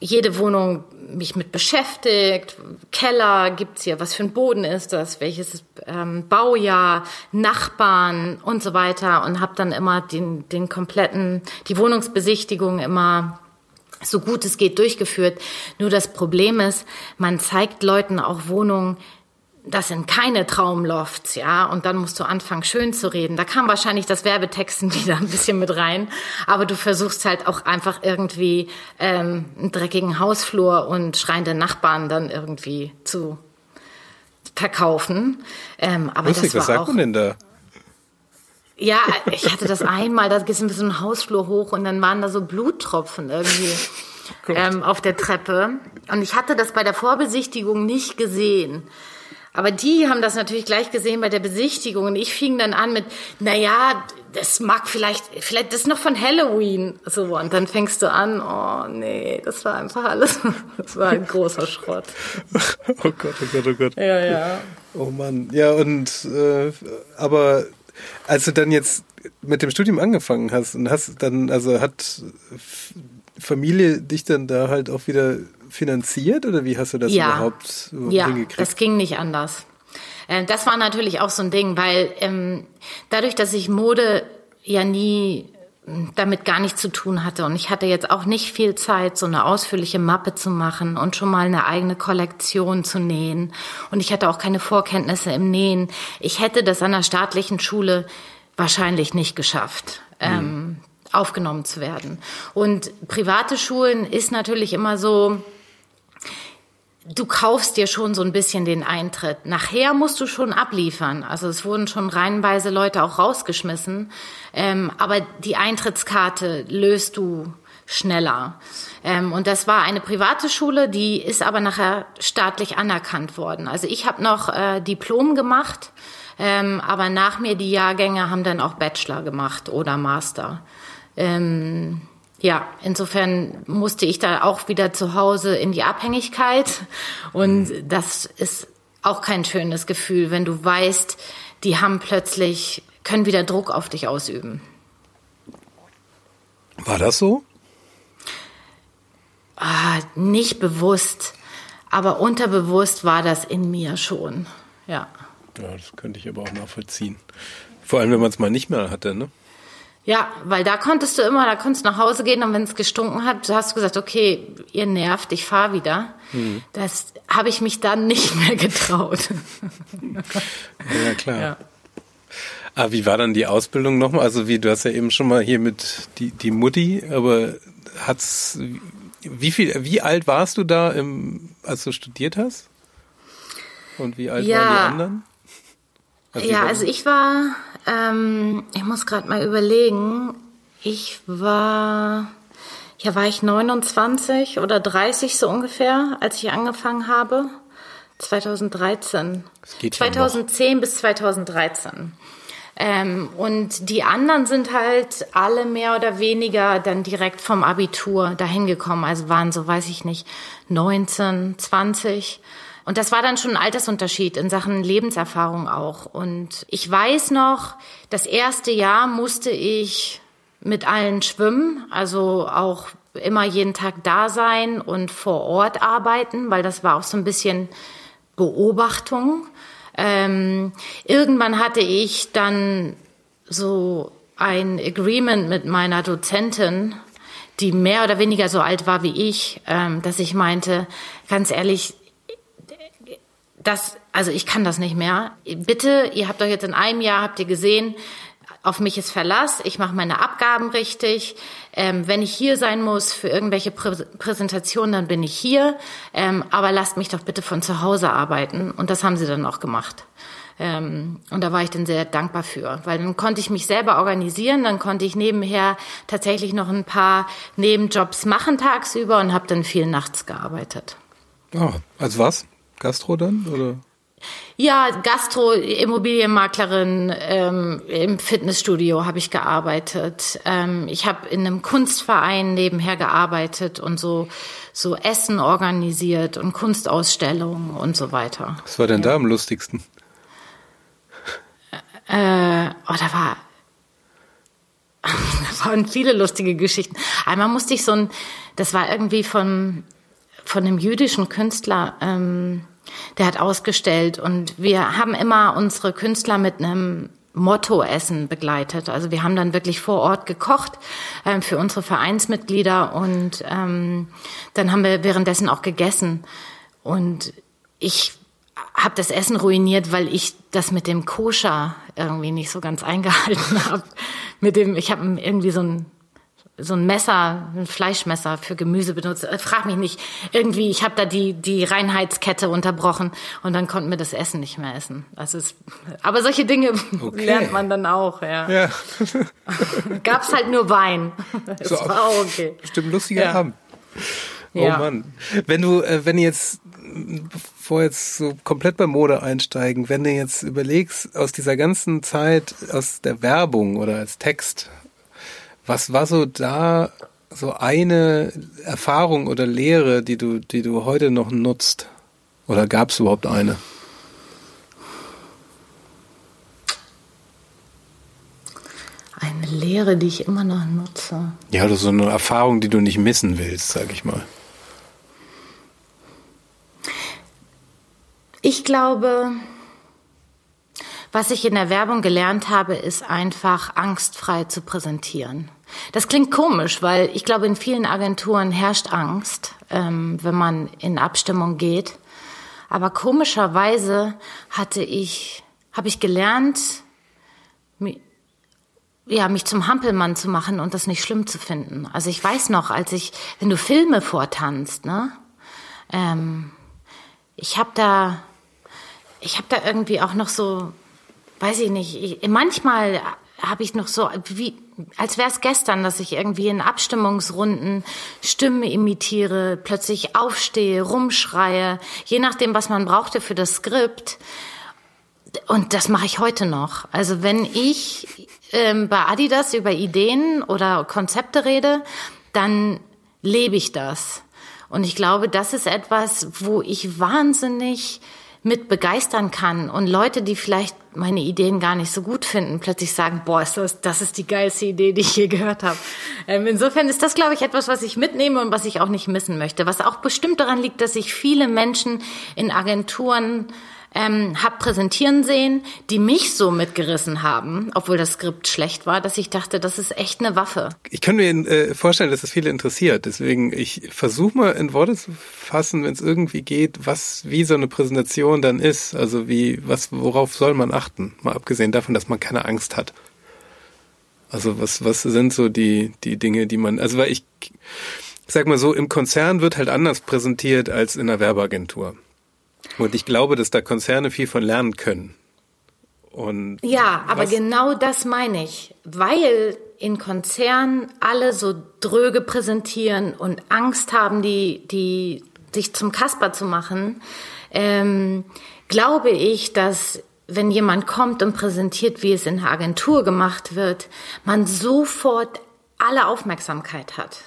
jede Wohnung mich mit beschäftigt. Keller gibt's hier, was für ein Boden ist das, welches ähm, Baujahr, Nachbarn und so weiter und habe dann immer den, den kompletten, die Wohnungsbesichtigung immer so gut es geht durchgeführt. Nur das Problem ist, man zeigt Leuten auch Wohnungen, das sind keine Traumlofts, ja, und dann musst du anfangen, schön zu reden. Da kam wahrscheinlich das Werbetexten wieder ein bisschen mit rein, aber du versuchst halt auch einfach irgendwie ähm, einen dreckigen Hausflur und schreiende Nachbarn dann irgendwie zu verkaufen. Ähm, aber Lustig, das war was sagt auch, man denn da? Ja, ich hatte das einmal, da gehst du ein bisschen einen Hausflur hoch und dann waren da so Bluttropfen irgendwie ähm, auf der Treppe. Und ich hatte das bei der Vorbesichtigung nicht gesehen. Aber die haben das natürlich gleich gesehen bei der Besichtigung und ich fing dann an mit, na ja, das mag vielleicht, vielleicht das ist noch von Halloween. So, und dann fängst du an, oh nee, das war einfach alles, das war ein großer Schrott. oh Gott, oh Gott, oh Gott. Ja, ja. Oh Mann, ja und, äh, aber als du dann jetzt mit dem Studium angefangen hast und hast dann, also hat Familie dich dann da halt auch wieder finanziert oder wie hast du das ja. überhaupt ja, hingekriegt? Ja, das ging nicht anders. Äh, das war natürlich auch so ein Ding, weil ähm, dadurch, dass ich Mode ja nie damit gar nichts zu tun hatte und ich hatte jetzt auch nicht viel Zeit, so eine ausführliche Mappe zu machen und schon mal eine eigene Kollektion zu nähen und ich hatte auch keine Vorkenntnisse im Nähen. Ich hätte das an der staatlichen Schule wahrscheinlich nicht geschafft. Mhm. Ähm, aufgenommen zu werden. Und private Schulen ist natürlich immer so, du kaufst dir schon so ein bisschen den Eintritt. Nachher musst du schon abliefern. Also es wurden schon reihenweise Leute auch rausgeschmissen. Ähm, aber die Eintrittskarte löst du schneller. Ähm, und das war eine private Schule, die ist aber nachher staatlich anerkannt worden. Also ich habe noch äh, Diplom gemacht, ähm, aber nach mir die Jahrgänge haben dann auch Bachelor gemacht oder Master. Ähm, ja, insofern musste ich da auch wieder zu Hause in die Abhängigkeit. Und das ist auch kein schönes Gefühl, wenn du weißt, die haben plötzlich, können wieder Druck auf dich ausüben. War das so? Ah, nicht bewusst, aber unterbewusst war das in mir schon. Ja. Ja, das könnte ich aber auch nachvollziehen. Vor allem, wenn man es mal nicht mehr hatte, ne? Ja, weil da konntest du immer, da konntest du nach Hause gehen und wenn es gestunken hat, hast du gesagt, okay, ihr nervt, ich fahr wieder. Mhm. Das habe ich mich dann nicht mehr getraut. ja, klar. Ja. Ah, wie war dann die Ausbildung nochmal? Also wie, du hast ja eben schon mal hier mit die, die Mutti, aber hat's, wie viel, wie alt warst du da, im, als du studiert hast? Und wie alt ja. waren die anderen? Also ja, also ich war ähm, ich muss gerade mal überlegen. Ich war, ja, war ich 29 oder 30 so ungefähr, als ich angefangen habe. 2013. 2010 ja bis 2013. Ähm, und die anderen sind halt alle mehr oder weniger dann direkt vom Abitur dahin gekommen. Also waren so, weiß ich nicht, 19, 20. Und das war dann schon ein Altersunterschied in Sachen Lebenserfahrung auch. Und ich weiß noch, das erste Jahr musste ich mit allen schwimmen, also auch immer jeden Tag da sein und vor Ort arbeiten, weil das war auch so ein bisschen Beobachtung. Ähm, irgendwann hatte ich dann so ein Agreement mit meiner Dozentin, die mehr oder weniger so alt war wie ich, ähm, dass ich meinte, ganz ehrlich, das, also ich kann das nicht mehr. Bitte, ihr habt doch jetzt in einem Jahr, habt ihr gesehen, auf mich ist Verlass, ich mache meine Abgaben richtig. Ähm, wenn ich hier sein muss für irgendwelche Prä Präsentationen, dann bin ich hier. Ähm, aber lasst mich doch bitte von zu Hause arbeiten. Und das haben sie dann auch gemacht. Ähm, und da war ich dann sehr dankbar für, weil dann konnte ich mich selber organisieren, dann konnte ich nebenher tatsächlich noch ein paar Nebenjobs machen tagsüber und habe dann viel nachts gearbeitet. Oh, als was? Gastro dann oder? Ja, Gastro, Immobilienmaklerin, ähm, im Fitnessstudio habe ich gearbeitet. Ähm, ich habe in einem Kunstverein nebenher gearbeitet und so so Essen organisiert und Kunstausstellungen und so weiter. Was war denn ja. da am lustigsten? Äh, oh, da war da waren viele lustige Geschichten. Einmal musste ich so ein, das war irgendwie von von einem jüdischen Künstler. Ähm, der hat ausgestellt und wir haben immer unsere Künstler mit einem Mottoessen begleitet. Also wir haben dann wirklich vor Ort gekocht ähm, für unsere Vereinsmitglieder und ähm, dann haben wir währenddessen auch gegessen. Und ich habe das Essen ruiniert, weil ich das mit dem Koscher irgendwie nicht so ganz eingehalten habe. Mit dem, ich habe irgendwie so ein so ein Messer, ein Fleischmesser für Gemüse benutzt. Äh, frag mich nicht. Irgendwie, ich habe da die die Reinheitskette unterbrochen und dann konnten wir das Essen nicht mehr essen. Also es, aber solche Dinge okay. lernt man dann auch. Ja. ja. Gab's halt nur Wein. Das so, war auch okay. Bestimmt lustiger ja. Abend. Oh ja. Mann. Wenn du, äh, wenn jetzt bevor jetzt so komplett bei Mode einsteigen, wenn du jetzt überlegst, aus dieser ganzen Zeit, aus der Werbung oder als Text, was war so da so eine Erfahrung oder Lehre, die du, die du heute noch nutzt? Oder gab es überhaupt eine? Eine Lehre, die ich immer noch nutze. Ja, oder so eine Erfahrung, die du nicht missen willst, sag ich mal. Ich glaube, was ich in der Werbung gelernt habe, ist einfach angstfrei zu präsentieren. Das klingt komisch, weil ich glaube, in vielen Agenturen herrscht Angst, ähm, wenn man in Abstimmung geht. Aber komischerweise hatte ich, habe ich gelernt, ja, mich zum Hampelmann zu machen und das nicht schlimm zu finden. Also ich weiß noch, als ich, wenn du Filme vortanzt, ne, ähm, ich habe da, ich habe da irgendwie auch noch so weiß ich nicht, ich, manchmal habe ich noch so, wie, als wäre es gestern, dass ich irgendwie in Abstimmungsrunden Stimmen imitiere, plötzlich aufstehe, rumschreie, je nachdem, was man brauchte für das Skript. Und das mache ich heute noch. Also wenn ich ähm, bei Adidas über Ideen oder Konzepte rede, dann lebe ich das. Und ich glaube, das ist etwas, wo ich wahnsinnig mit begeistern kann und Leute, die vielleicht meine Ideen gar nicht so gut finden, plötzlich sagen, boah, ist das, das ist die geilste Idee, die ich je gehört habe. Ähm, insofern ist das, glaube ich, etwas, was ich mitnehme und was ich auch nicht missen möchte. Was auch bestimmt daran liegt, dass ich viele Menschen in Agenturen ähm, habe präsentieren sehen, die mich so mitgerissen haben, obwohl das Skript schlecht war, dass ich dachte, das ist echt eine Waffe. Ich kann mir äh, vorstellen, dass das viele interessiert. Deswegen, ich versuche mal in Worte zu fassen, wenn es irgendwie geht, was wie so eine Präsentation dann ist. Also wie, was, worauf soll man achten? Mal abgesehen davon, dass man keine Angst hat. Also was, was sind so die, die Dinge, die man, also weil ich, ich sag mal so, im Konzern wird halt anders präsentiert als in einer Werbeagentur. Und ich glaube, dass da Konzerne viel von lernen können. Und ja, aber genau das meine ich, weil in Konzernen alle so dröge präsentieren und Angst haben, die, die sich zum Kasper zu machen, ähm, glaube ich, dass wenn jemand kommt und präsentiert, wie es in der Agentur gemacht wird, man sofort alle Aufmerksamkeit hat.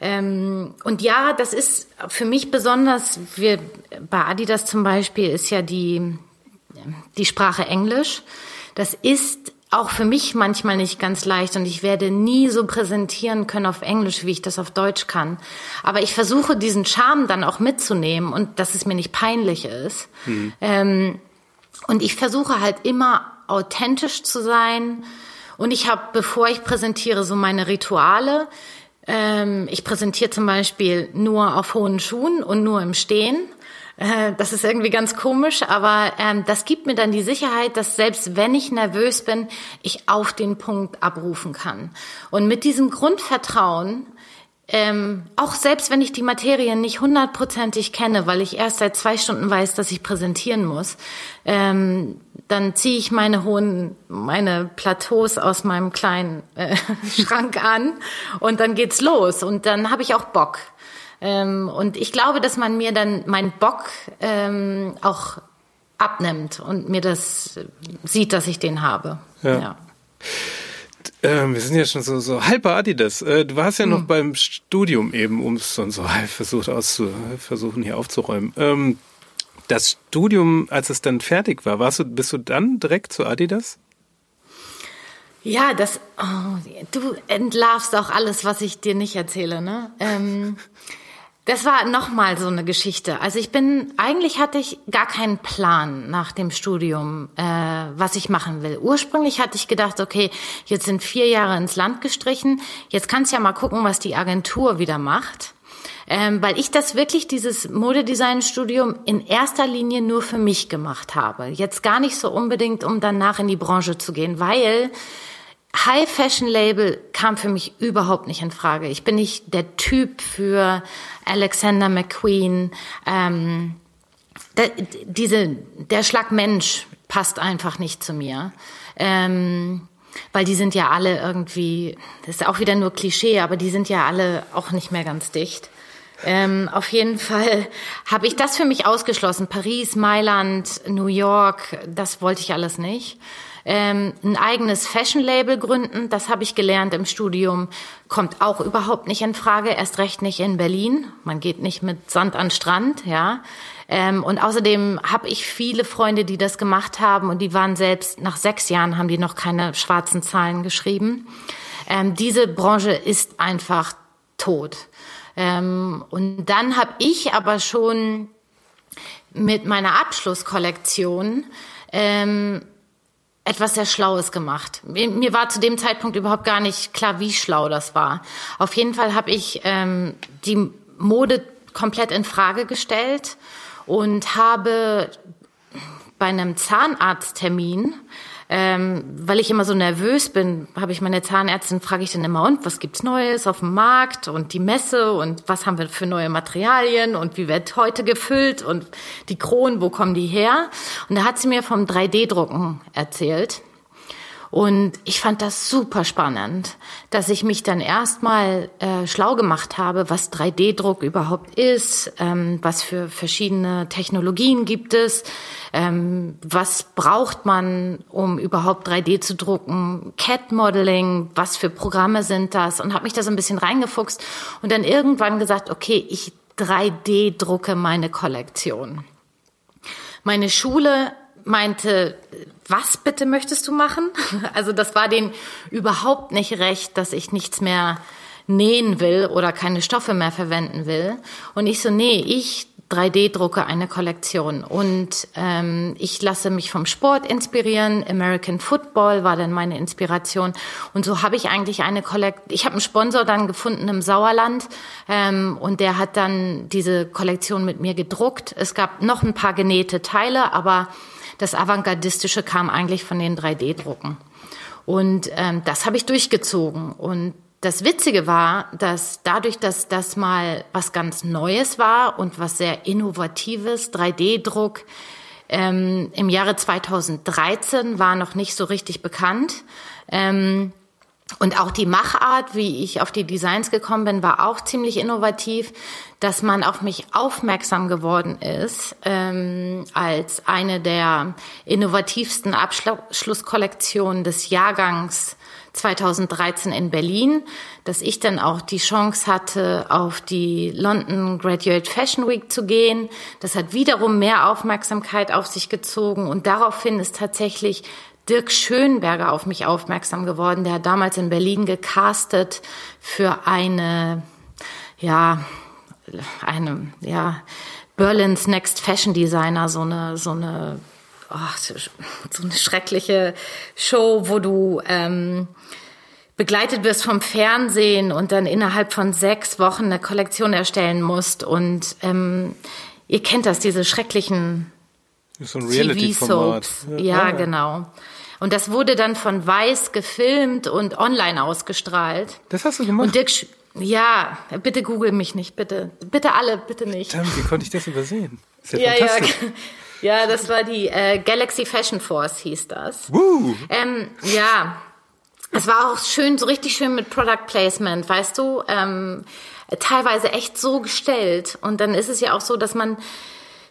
Ähm, und ja, das ist für mich besonders, wir, bei Adidas zum Beispiel ist ja die, die Sprache Englisch. Das ist auch für mich manchmal nicht ganz leicht und ich werde nie so präsentieren können auf Englisch, wie ich das auf Deutsch kann. Aber ich versuche diesen Charme dann auch mitzunehmen und dass es mir nicht peinlich ist. Mhm. Ähm, und ich versuche halt immer authentisch zu sein. Und ich habe, bevor ich präsentiere, so meine Rituale. Ähm, ich präsentiere zum Beispiel nur auf hohen Schuhen und nur im Stehen. Äh, das ist irgendwie ganz komisch, aber ähm, das gibt mir dann die Sicherheit, dass selbst wenn ich nervös bin, ich auf den Punkt abrufen kann. Und mit diesem Grundvertrauen, ähm, auch selbst wenn ich die Materie nicht hundertprozentig kenne, weil ich erst seit zwei Stunden weiß, dass ich präsentieren muss, ähm, dann ziehe ich meine hohen, meine Plateaus aus meinem kleinen äh, Schrank an und dann geht's los und dann habe ich auch Bock. Ähm, und ich glaube, dass man mir dann meinen Bock ähm, auch abnimmt und mir das sieht, dass ich den habe. Ja. ja. Ähm, wir sind ja schon so, so halb bei Adidas. Äh, du warst ja noch hm. beim Studium eben, um es dann so halb versucht auszu, versuchen hier aufzuräumen. Ähm, das Studium, als es dann fertig war, warst du, bist du dann direkt zu Adidas? Ja, das, oh, du entlarvst auch alles, was ich dir nicht erzähle, ne? Ähm, das war nochmal so eine Geschichte. Also ich bin, eigentlich hatte ich gar keinen Plan nach dem Studium, äh, was ich machen will. Ursprünglich hatte ich gedacht, okay, jetzt sind vier Jahre ins Land gestrichen, jetzt kannst ja mal gucken, was die Agentur wieder macht. Ähm, weil ich das wirklich, dieses Modedesign-Studium in erster Linie nur für mich gemacht habe. Jetzt gar nicht so unbedingt, um danach in die Branche zu gehen, weil High Fashion Label kam für mich überhaupt nicht in Frage. Ich bin nicht der Typ für Alexander McQueen. Ähm, der, diese, der Schlag Mensch passt einfach nicht zu mir. Ähm, weil die sind ja alle irgendwie, das ist auch wieder nur Klischee, aber die sind ja alle auch nicht mehr ganz dicht. Ähm, auf jeden Fall habe ich das für mich ausgeschlossen. Paris, Mailand, New York, das wollte ich alles nicht ähm, ein eigenes Fashion-Label gründen. Das habe ich gelernt im Studium. Kommt auch überhaupt nicht in Frage, erst recht nicht in Berlin. Man geht nicht mit Sand an Strand, ja. Ähm, und außerdem habe ich viele Freunde, die das gemacht haben und die waren selbst nach sechs Jahren haben die noch keine schwarzen Zahlen geschrieben. Ähm, diese Branche ist einfach tot. Ähm, und dann habe ich aber schon mit meiner Abschlusskollektion ähm, etwas sehr Schlaues gemacht. Mir war zu dem Zeitpunkt überhaupt gar nicht klar, wie schlau das war. Auf jeden Fall habe ich ähm, die Mode komplett in Frage gestellt und habe bei einem Zahnarzttermin ähm, weil ich immer so nervös bin, habe ich meine Zahnärztin, frage ich dann immer, und was gibt's Neues auf dem Markt und die Messe und was haben wir für neue Materialien und wie wird heute gefüllt und die Kronen, wo kommen die her? Und da hat sie mir vom 3D-Drucken erzählt. Und ich fand das super spannend, dass ich mich dann erstmal äh, schlau gemacht habe, was 3D-Druck überhaupt ist, ähm, was für verschiedene Technologien gibt es, ähm, was braucht man, um überhaupt 3D zu drucken, Cat-Modeling, was für Programme sind das und habe mich da so ein bisschen reingefuchst und dann irgendwann gesagt, okay, ich 3D-drucke meine Kollektion. Meine Schule meinte, was bitte möchtest du machen? Also das war denen überhaupt nicht recht, dass ich nichts mehr nähen will oder keine Stoffe mehr verwenden will. Und ich so, nee, ich 3D-drucke eine Kollektion und ähm, ich lasse mich vom Sport inspirieren. American Football war dann meine Inspiration und so habe ich eigentlich eine Kollektion. Ich habe einen Sponsor dann gefunden im Sauerland ähm, und der hat dann diese Kollektion mit mir gedruckt. Es gab noch ein paar genähte Teile, aber das Avantgardistische kam eigentlich von den 3D-Drucken. Und ähm, das habe ich durchgezogen. Und das Witzige war, dass dadurch, dass das mal was ganz Neues war und was sehr Innovatives, 3D-Druck, ähm, im Jahre 2013 war noch nicht so richtig bekannt. Ähm, und auch die Machart, wie ich auf die Designs gekommen bin, war auch ziemlich innovativ, dass man auf mich aufmerksam geworden ist ähm, als eine der innovativsten Abschlusskollektionen des Jahrgangs 2013 in Berlin, dass ich dann auch die Chance hatte, auf die London Graduate Fashion Week zu gehen. Das hat wiederum mehr Aufmerksamkeit auf sich gezogen und daraufhin ist tatsächlich Dirk Schönberger auf mich aufmerksam geworden. Der hat damals in Berlin gecastet für eine, ja, eine, ja, Berlin's Next Fashion Designer, so eine, so eine, oh, so eine schreckliche Show, wo du ähm, begleitet wirst vom Fernsehen und dann innerhalb von sechs Wochen eine Kollektion erstellen musst. Und ähm, ihr kennt das, diese schrecklichen so TV-Soaps. Ja, ja ah. genau. Und das wurde dann von Weiß gefilmt und online ausgestrahlt. Das hast du gemacht? Und Dirk, ja, bitte google mich nicht, bitte. Bitte alle, bitte nicht. Verdammt, wie konnte ich das übersehen? Das ist ja, ja, ja, ja, das war die äh, Galaxy Fashion Force, hieß das. Woo. Ähm, ja, es war auch schön, so richtig schön mit Product Placement, weißt du, ähm, teilweise echt so gestellt. Und dann ist es ja auch so, dass man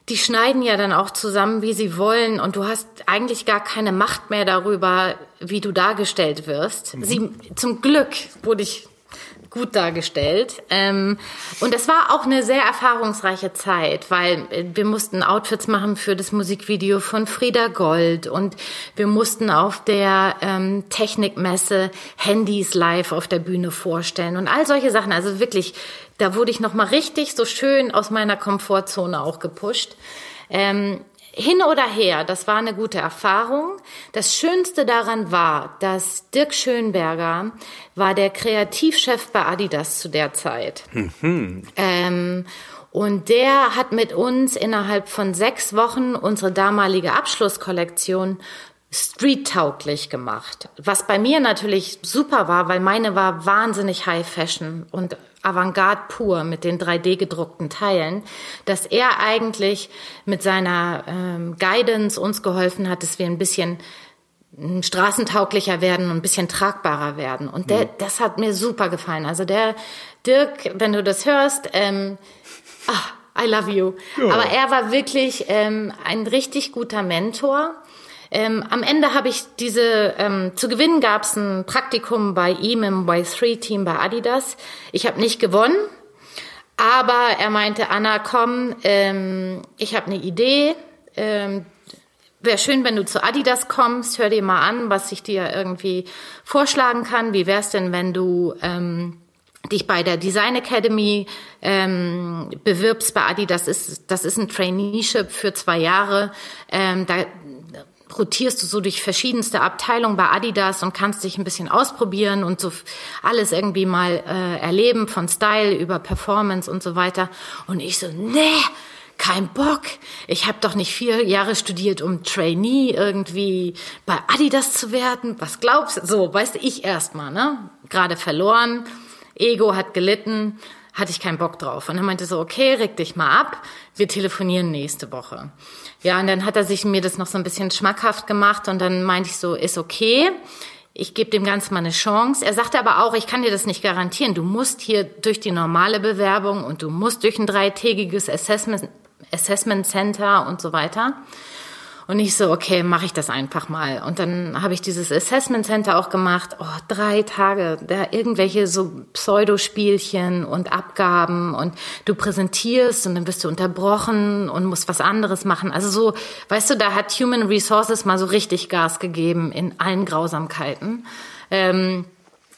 die schneiden ja dann auch zusammen, wie sie wollen, und du hast eigentlich gar keine Macht mehr darüber, wie du dargestellt wirst. Mhm. Sie, zum Glück wurde ich gut dargestellt. Ähm, und es war auch eine sehr erfahrungsreiche Zeit, weil wir mussten Outfits machen für das Musikvideo von Frieda Gold und wir mussten auf der ähm, Technikmesse Handys live auf der Bühne vorstellen und all solche Sachen. Also wirklich, da wurde ich nochmal richtig so schön aus meiner Komfortzone auch gepusht. Ähm, hin oder her, das war eine gute Erfahrung. Das Schönste daran war, dass Dirk Schönberger war der Kreativchef bei Adidas zu der Zeit. Mhm. Ähm, und der hat mit uns innerhalb von sechs Wochen unsere damalige Abschlusskollektion street-tauglich gemacht. Was bei mir natürlich super war, weil meine war wahnsinnig High Fashion und Avantgarde pur mit den 3D gedruckten Teilen, dass er eigentlich mit seiner ähm, Guidance uns geholfen hat, dass wir ein bisschen hm, straßentauglicher werden und ein bisschen tragbarer werden. Und der, das hat mir super gefallen. Also der Dirk, wenn du das hörst, ähm, ach, I love you. Ja. Aber er war wirklich ähm, ein richtig guter Mentor. Ähm, am Ende habe ich diese, ähm, zu gewinnen gab es ein Praktikum bei ihm im Y3-Team bei Adidas. Ich habe nicht gewonnen, aber er meinte, Anna, komm, ähm, ich habe eine Idee. Ähm, Wäre schön, wenn du zu Adidas kommst, hör dir mal an, was ich dir irgendwie vorschlagen kann. Wie wär's denn, wenn du ähm, dich bei der Design Academy ähm, bewirbst bei Adidas? Das ist, das ist ein Traineeship für zwei Jahre. Ähm, da rotierst du so durch verschiedenste Abteilungen bei Adidas und kannst dich ein bisschen ausprobieren und so alles irgendwie mal äh, erleben, von Style über Performance und so weiter. Und ich so, nee, kein Bock. Ich habe doch nicht vier Jahre studiert, um Trainee irgendwie bei Adidas zu werden. Was glaubst du? So, weißt du, ich erstmal, ne? Gerade verloren, Ego hat gelitten, hatte ich keinen Bock drauf. Und er meinte so, okay, reg dich mal ab, wir telefonieren nächste Woche. Ja, und dann hat er sich mir das noch so ein bisschen schmackhaft gemacht und dann meinte ich so, ist okay. Ich gebe dem Ganzen mal eine Chance. Er sagte aber auch, ich kann dir das nicht garantieren. Du musst hier durch die normale Bewerbung und du musst durch ein dreitägiges Assessment, Assessment Center und so weiter. Und ich so, okay, mache ich das einfach mal. Und dann habe ich dieses Assessment Center auch gemacht. Oh, drei Tage, da irgendwelche so Pseudospielchen und Abgaben und du präsentierst und dann wirst du unterbrochen und musst was anderes machen. Also so, weißt du, da hat Human Resources mal so richtig Gas gegeben in allen Grausamkeiten. Ähm,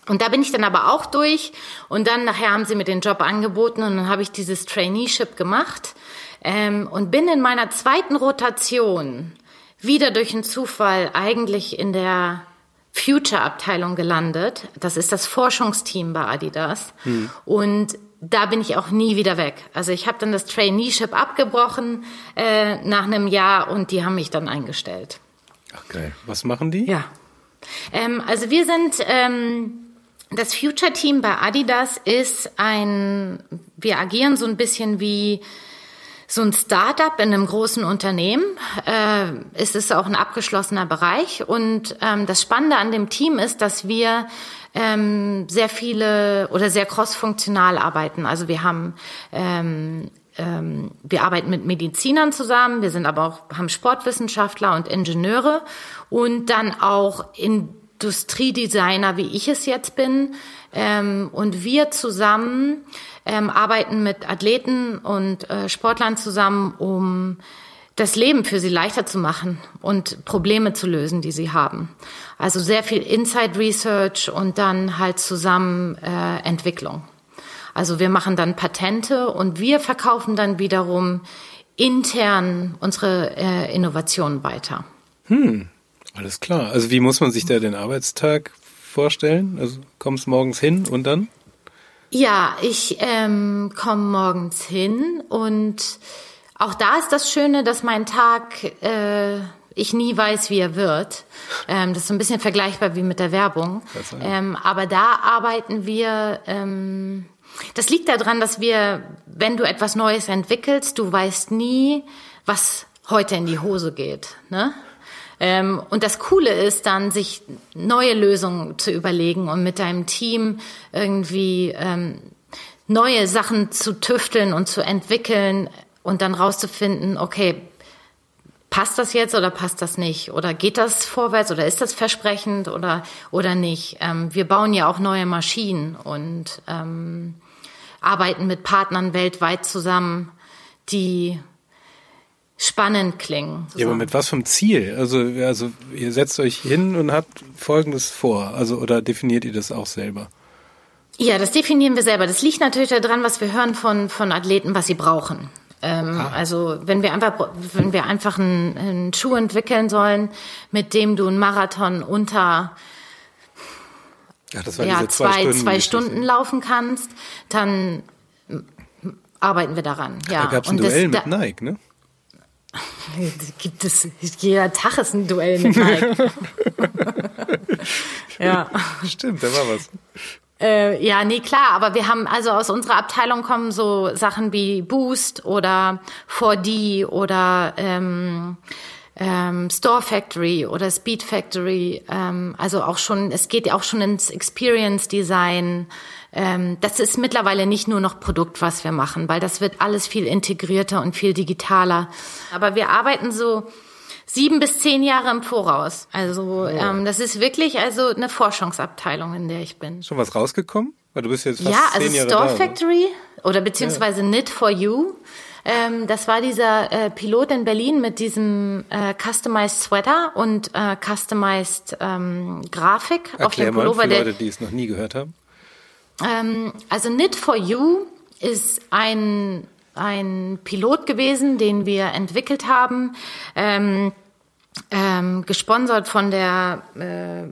und da bin ich dann aber auch durch. Und dann nachher haben sie mir den Job angeboten und dann habe ich dieses Traineeship gemacht ähm, und bin in meiner zweiten Rotation wieder durch einen Zufall eigentlich in der Future-Abteilung gelandet. Das ist das Forschungsteam bei Adidas. Hm. Und da bin ich auch nie wieder weg. Also ich habe dann das Traineeship abgebrochen äh, nach einem Jahr und die haben mich dann eingestellt. Ach geil. Was machen die? Ja. Ähm, also wir sind ähm, das Future Team bei Adidas ist ein, wir agieren so ein bisschen wie so ein Startup in einem großen Unternehmen. Äh, es ist auch ein abgeschlossener Bereich. Und ähm, das Spannende an dem Team ist, dass wir ähm, sehr viele oder sehr crossfunktional arbeiten. Also wir haben ähm, ähm, wir arbeiten mit Medizinern zusammen, wir sind aber auch, haben Sportwissenschaftler und Ingenieure und dann auch Industriedesigner, wie ich es jetzt bin. Ähm, und wir zusammen ähm, arbeiten mit Athleten und äh, Sportlern zusammen, um das Leben für sie leichter zu machen und Probleme zu lösen, die sie haben. Also sehr viel Inside Research und dann halt zusammen äh, Entwicklung. Also wir machen dann Patente und wir verkaufen dann wiederum intern unsere äh, Innovationen weiter. Hm, alles klar. Also wie muss man sich da den Arbeitstag vorstellen? Also kommst morgens hin und dann? Ja, ich ähm, komme morgens hin und auch da ist das Schöne, dass mein Tag, äh, ich nie weiß, wie er wird. Ähm, das ist so ein bisschen vergleichbar wie mit der Werbung. Ähm, aber da arbeiten wir, ähm, das liegt daran, dass wir, wenn du etwas Neues entwickelst, du weißt nie, was heute in die Hose geht. Ne? Ähm, und das Coole ist dann, sich neue Lösungen zu überlegen und mit deinem Team irgendwie ähm, neue Sachen zu tüfteln und zu entwickeln und dann rauszufinden, okay, passt das jetzt oder passt das nicht? Oder geht das vorwärts oder ist das versprechend oder, oder nicht? Ähm, wir bauen ja auch neue Maschinen und ähm, arbeiten mit Partnern weltweit zusammen, die spannend klingen. Ja, aber mit was vom Ziel? Also, also ihr setzt euch hin und habt Folgendes vor, also oder definiert ihr das auch selber? Ja, das definieren wir selber. Das liegt natürlich daran, was wir hören von, von Athleten, was sie brauchen. Ähm, ah. Also wenn wir einfach, wenn wir einfach einen, einen Schuh entwickeln sollen, mit dem du einen Marathon unter ja, ja zwei, zwei, Stunden, zwei Stunden laufen kannst, dann arbeiten wir daran. Ja. Da gab es ein Duell das, mit Nike, ne? Gibt es, jeder Tag ist ein Duell mit Nike. ja. Stimmt, da war was. Äh, ja, nee, klar, aber wir haben, also aus unserer Abteilung kommen so Sachen wie Boost oder 4D oder ähm, ähm, Store Factory oder Speed Factory. Ähm, also auch schon, es geht auch schon ins Experience Design. Ähm, das ist mittlerweile nicht nur noch Produkt, was wir machen, weil das wird alles viel integrierter und viel digitaler. Aber wir arbeiten so sieben bis zehn Jahre im Voraus. Also oh. ähm, das ist wirklich also eine Forschungsabteilung, in der ich bin. Schon was rausgekommen? Weil du bist jetzt fast ja, also zehn Jahre Store da, Factory oder beziehungsweise ja. Knit for You. Ähm, das war dieser äh, Pilot in Berlin mit diesem äh, Customized Sweater und äh, Customized ähm, Grafik Erklär auf dem Pullover. Mal für Leute, die es noch nie gehört haben. Ähm, also Knit for You ist ein ein Pilot gewesen, den wir entwickelt haben, ähm, ähm, gesponsert von der äh,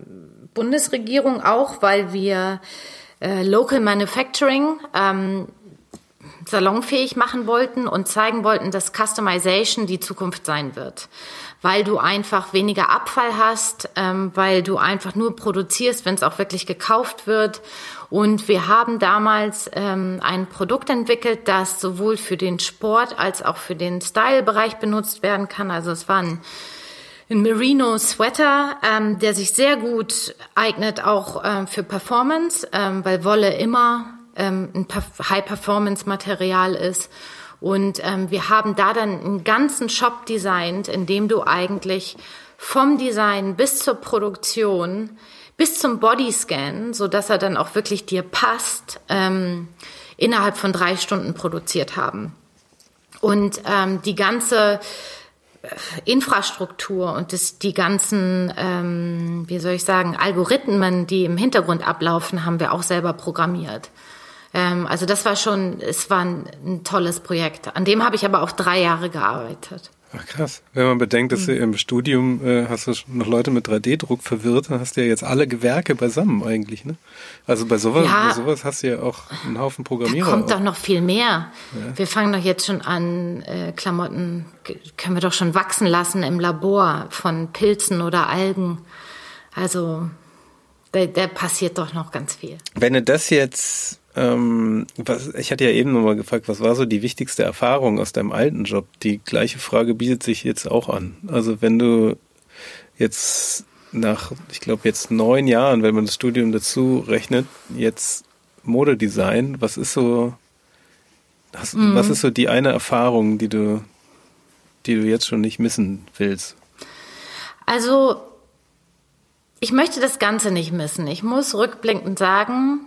Bundesregierung auch, weil wir äh, Local Manufacturing ähm, salonfähig machen wollten und zeigen wollten, dass Customization die Zukunft sein wird. Weil du einfach weniger Abfall hast, ähm, weil du einfach nur produzierst, wenn es auch wirklich gekauft wird. Und wir haben damals ähm, ein Produkt entwickelt, das sowohl für den Sport als auch für den Style-Bereich benutzt werden kann. Also es war ein ein Merino Sweater, ähm, der sich sehr gut eignet auch ähm, für Performance, ähm, weil Wolle immer ähm, ein High-Performance-Material ist. Und ähm, wir haben da dann einen ganzen Shop designt, in dem du eigentlich vom Design bis zur Produktion, bis zum Bodyscan, so dass er dann auch wirklich dir passt, ähm, innerhalb von drei Stunden produziert haben. Und ähm, die ganze Infrastruktur und das, die ganzen, ähm, wie soll ich sagen, Algorithmen, die im Hintergrund ablaufen, haben wir auch selber programmiert. Ähm, also das war schon, es war ein, ein tolles Projekt. An dem habe ich aber auch drei Jahre gearbeitet. Ach krass. Wenn man bedenkt, dass mhm. du im Studium äh, hast du noch Leute mit 3D-Druck verwirrt, dann hast du ja jetzt alle Gewerke beisammen eigentlich, ne? Also bei sowas, ja, bei sowas hast du ja auch einen Haufen Programmierer. Da kommt auch. doch noch viel mehr. Ja. Wir fangen doch jetzt schon an, äh, Klamotten können wir doch schon wachsen lassen im Labor von Pilzen oder Algen. Also da, da passiert doch noch ganz viel. Wenn du das jetzt ähm, was, ich hatte ja eben nochmal gefragt, was war so die wichtigste Erfahrung aus deinem alten Job? Die gleiche Frage bietet sich jetzt auch an. Also wenn du jetzt nach, ich glaube jetzt neun Jahren, wenn man das Studium dazu rechnet, jetzt Modedesign, was ist so, was, mhm. was ist so die eine Erfahrung, die du, die du jetzt schon nicht missen willst? Also ich möchte das Ganze nicht missen. Ich muss rückblickend sagen,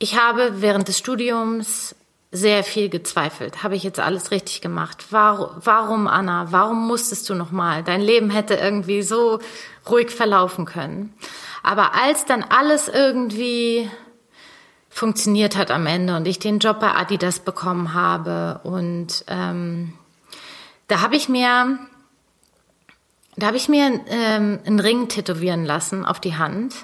ich habe während des Studiums sehr viel gezweifelt. Habe ich jetzt alles richtig gemacht? Warum, warum Anna? Warum musstest du noch mal? Dein Leben hätte irgendwie so ruhig verlaufen können. Aber als dann alles irgendwie funktioniert hat am Ende und ich den Job bei Adidas bekommen habe und ähm, da habe ich mir da habe ich mir ähm, einen Ring tätowieren lassen auf die Hand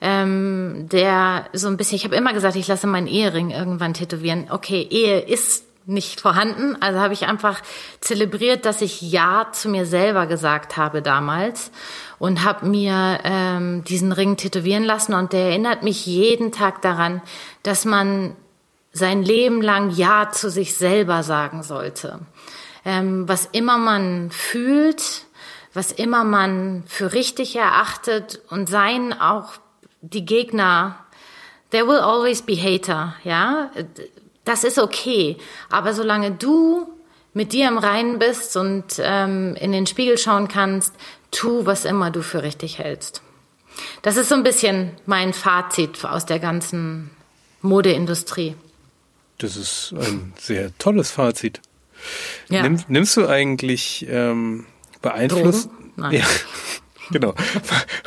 ähm, der so ein bisschen, ich habe immer gesagt, ich lasse meinen Ehering irgendwann tätowieren. Okay, Ehe ist nicht vorhanden. Also habe ich einfach zelebriert, dass ich Ja zu mir selber gesagt habe damals und habe mir ähm, diesen Ring tätowieren lassen und der erinnert mich jeden Tag daran, dass man sein Leben lang Ja zu sich selber sagen sollte. Ähm, was immer man fühlt, was immer man für richtig erachtet und sein auch die Gegner, there will always be hater, ja. Das ist okay. Aber solange du mit dir im Reinen bist und ähm, in den Spiegel schauen kannst, tu, was immer du für richtig hältst. Das ist so ein bisschen mein Fazit aus der ganzen Modeindustrie. Das ist ein sehr tolles Fazit. Ja. Nimm, nimmst du eigentlich ähm, beeinflusst? Nein. Ja. Genau.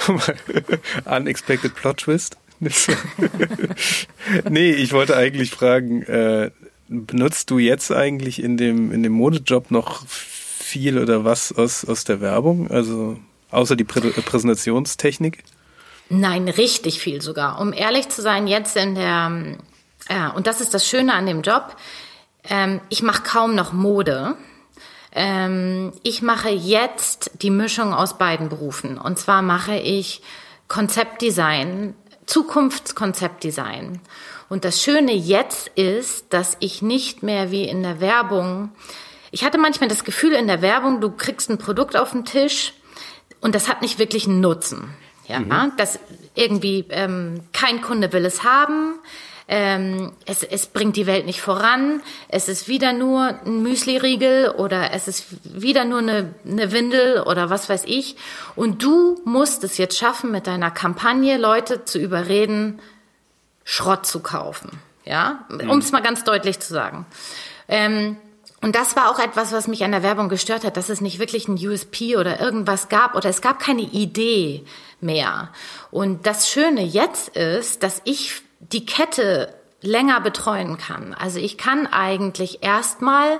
Unexpected Plot Twist. nee, ich wollte eigentlich fragen, äh, benutzt du jetzt eigentlich in dem, in dem Modejob noch viel oder was aus, aus der Werbung? Also außer die Prä Präsentationstechnik? Nein, richtig viel sogar. Um ehrlich zu sein, jetzt in der, äh, und das ist das Schöne an dem Job, ähm, ich mache kaum noch Mode. Ähm, ich mache jetzt die Mischung aus beiden Berufen. Und zwar mache ich Konzeptdesign, Zukunftskonzeptdesign. Und das Schöne jetzt ist, dass ich nicht mehr wie in der Werbung, ich hatte manchmal das Gefühl in der Werbung, du kriegst ein Produkt auf den Tisch und das hat nicht wirklich einen Nutzen. Ja, mhm. dass irgendwie ähm, kein Kunde will es haben ähm, es, es bringt die Welt nicht voran, es ist wieder nur ein Müsli-Riegel oder es ist wieder nur eine, eine Windel oder was weiß ich. Und du musst es jetzt schaffen, mit deiner Kampagne Leute zu überreden, Schrott zu kaufen. Ja, um es mal ganz deutlich zu sagen. Ähm, und das war auch etwas, was mich an der Werbung gestört hat, dass es nicht wirklich ein USP oder irgendwas gab oder es gab keine Idee mehr. Und das Schöne jetzt ist, dass ich die Kette länger betreuen kann. Also ich kann eigentlich erstmal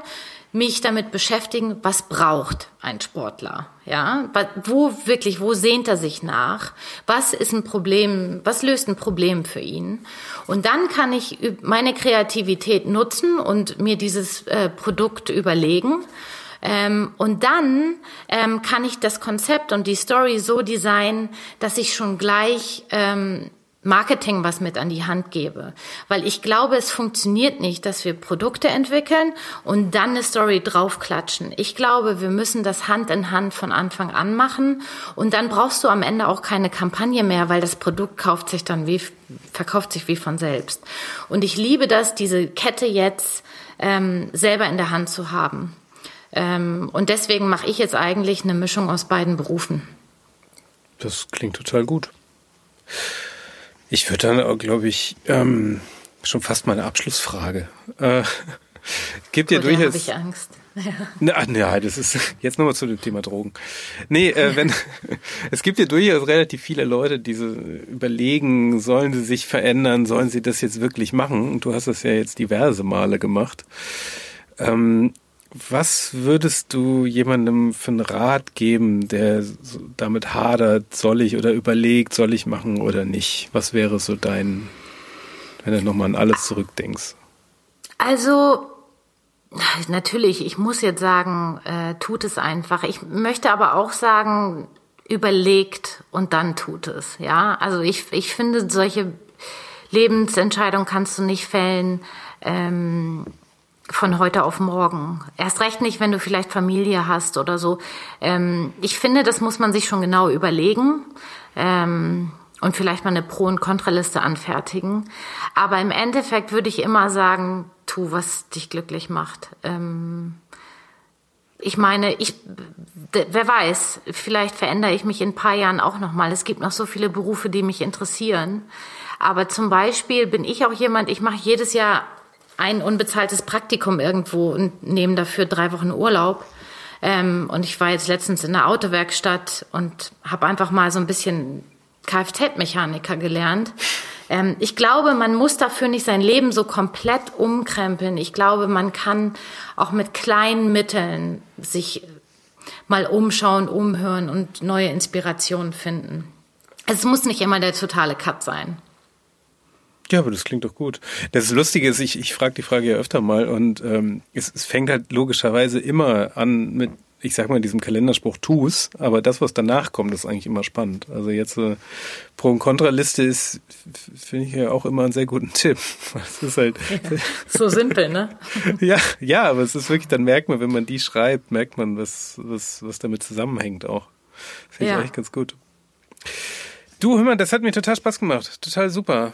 mich damit beschäftigen, was braucht ein Sportler, ja? Wo wirklich, wo sehnt er sich nach? Was ist ein Problem, was löst ein Problem für ihn? Und dann kann ich meine Kreativität nutzen und mir dieses äh, Produkt überlegen. Ähm, und dann ähm, kann ich das Konzept und die Story so designen, dass ich schon gleich ähm, Marketing was mit an die Hand gebe. Weil ich glaube, es funktioniert nicht, dass wir Produkte entwickeln und dann eine Story draufklatschen. Ich glaube, wir müssen das Hand in Hand von Anfang an machen und dann brauchst du am Ende auch keine Kampagne mehr, weil das Produkt kauft sich dann wie, verkauft sich wie von selbst. Und ich liebe das, diese Kette jetzt ähm, selber in der Hand zu haben. Ähm, und deswegen mache ich jetzt eigentlich eine Mischung aus beiden Berufen. Das klingt total gut. Ich würde dann, glaube ich, ähm, schon fast mal eine Abschlussfrage. Äh, gibt ja oh, durchaus. ich Angst. Ja. Na, na, das ist jetzt nochmal zu dem Thema Drogen. Nee, äh, wenn es gibt ja durchaus relativ viele Leute, die so überlegen, sollen sie sich verändern, sollen sie das jetzt wirklich machen? Und du hast das ja jetzt diverse Male gemacht. Ähm, was würdest du jemandem für einen Rat geben, der damit hadert, soll ich oder überlegt, soll ich machen oder nicht? Was wäre so dein, wenn du nochmal an alles zurückdenkst? Also, natürlich, ich muss jetzt sagen, äh, tut es einfach. Ich möchte aber auch sagen, überlegt und dann tut es. Ja, also ich, ich finde, solche Lebensentscheidungen kannst du nicht fällen. Ähm, von heute auf morgen. Erst recht nicht, wenn du vielleicht Familie hast oder so. Ähm, ich finde, das muss man sich schon genau überlegen ähm, und vielleicht mal eine Pro- und Kontraliste anfertigen. Aber im Endeffekt würde ich immer sagen, tu, was dich glücklich macht. Ähm, ich meine, ich, wer weiß, vielleicht verändere ich mich in ein paar Jahren auch nochmal. Es gibt noch so viele Berufe, die mich interessieren. Aber zum Beispiel bin ich auch jemand, ich mache jedes Jahr ein unbezahltes Praktikum irgendwo und nehme dafür drei Wochen Urlaub. Ähm, und ich war jetzt letztens in der Autowerkstatt und habe einfach mal so ein bisschen Kfz-Mechaniker gelernt. Ähm, ich glaube, man muss dafür nicht sein Leben so komplett umkrempeln. Ich glaube, man kann auch mit kleinen Mitteln sich mal umschauen, umhören und neue Inspirationen finden. Es muss nicht immer der totale Cut sein. Ja, aber das klingt doch gut. Das Lustige ist, ich, ich frage die Frage ja öfter mal und ähm, es, es fängt halt logischerweise immer an mit, ich sag mal, diesem Kalenderspruch tu's, aber das, was danach kommt, ist eigentlich immer spannend. Also jetzt äh, Pro- und Kontraliste ist, finde ich ja auch immer einen sehr guten Tipp. Es ist halt ja, so simpel, ne? ja, ja, aber es ist wirklich, dann merkt man, wenn man die schreibt, merkt man, was, was, was damit zusammenhängt auch. Finde ich ja. eigentlich ganz gut. Du, hör mal, das hat mir total Spaß gemacht. Total super.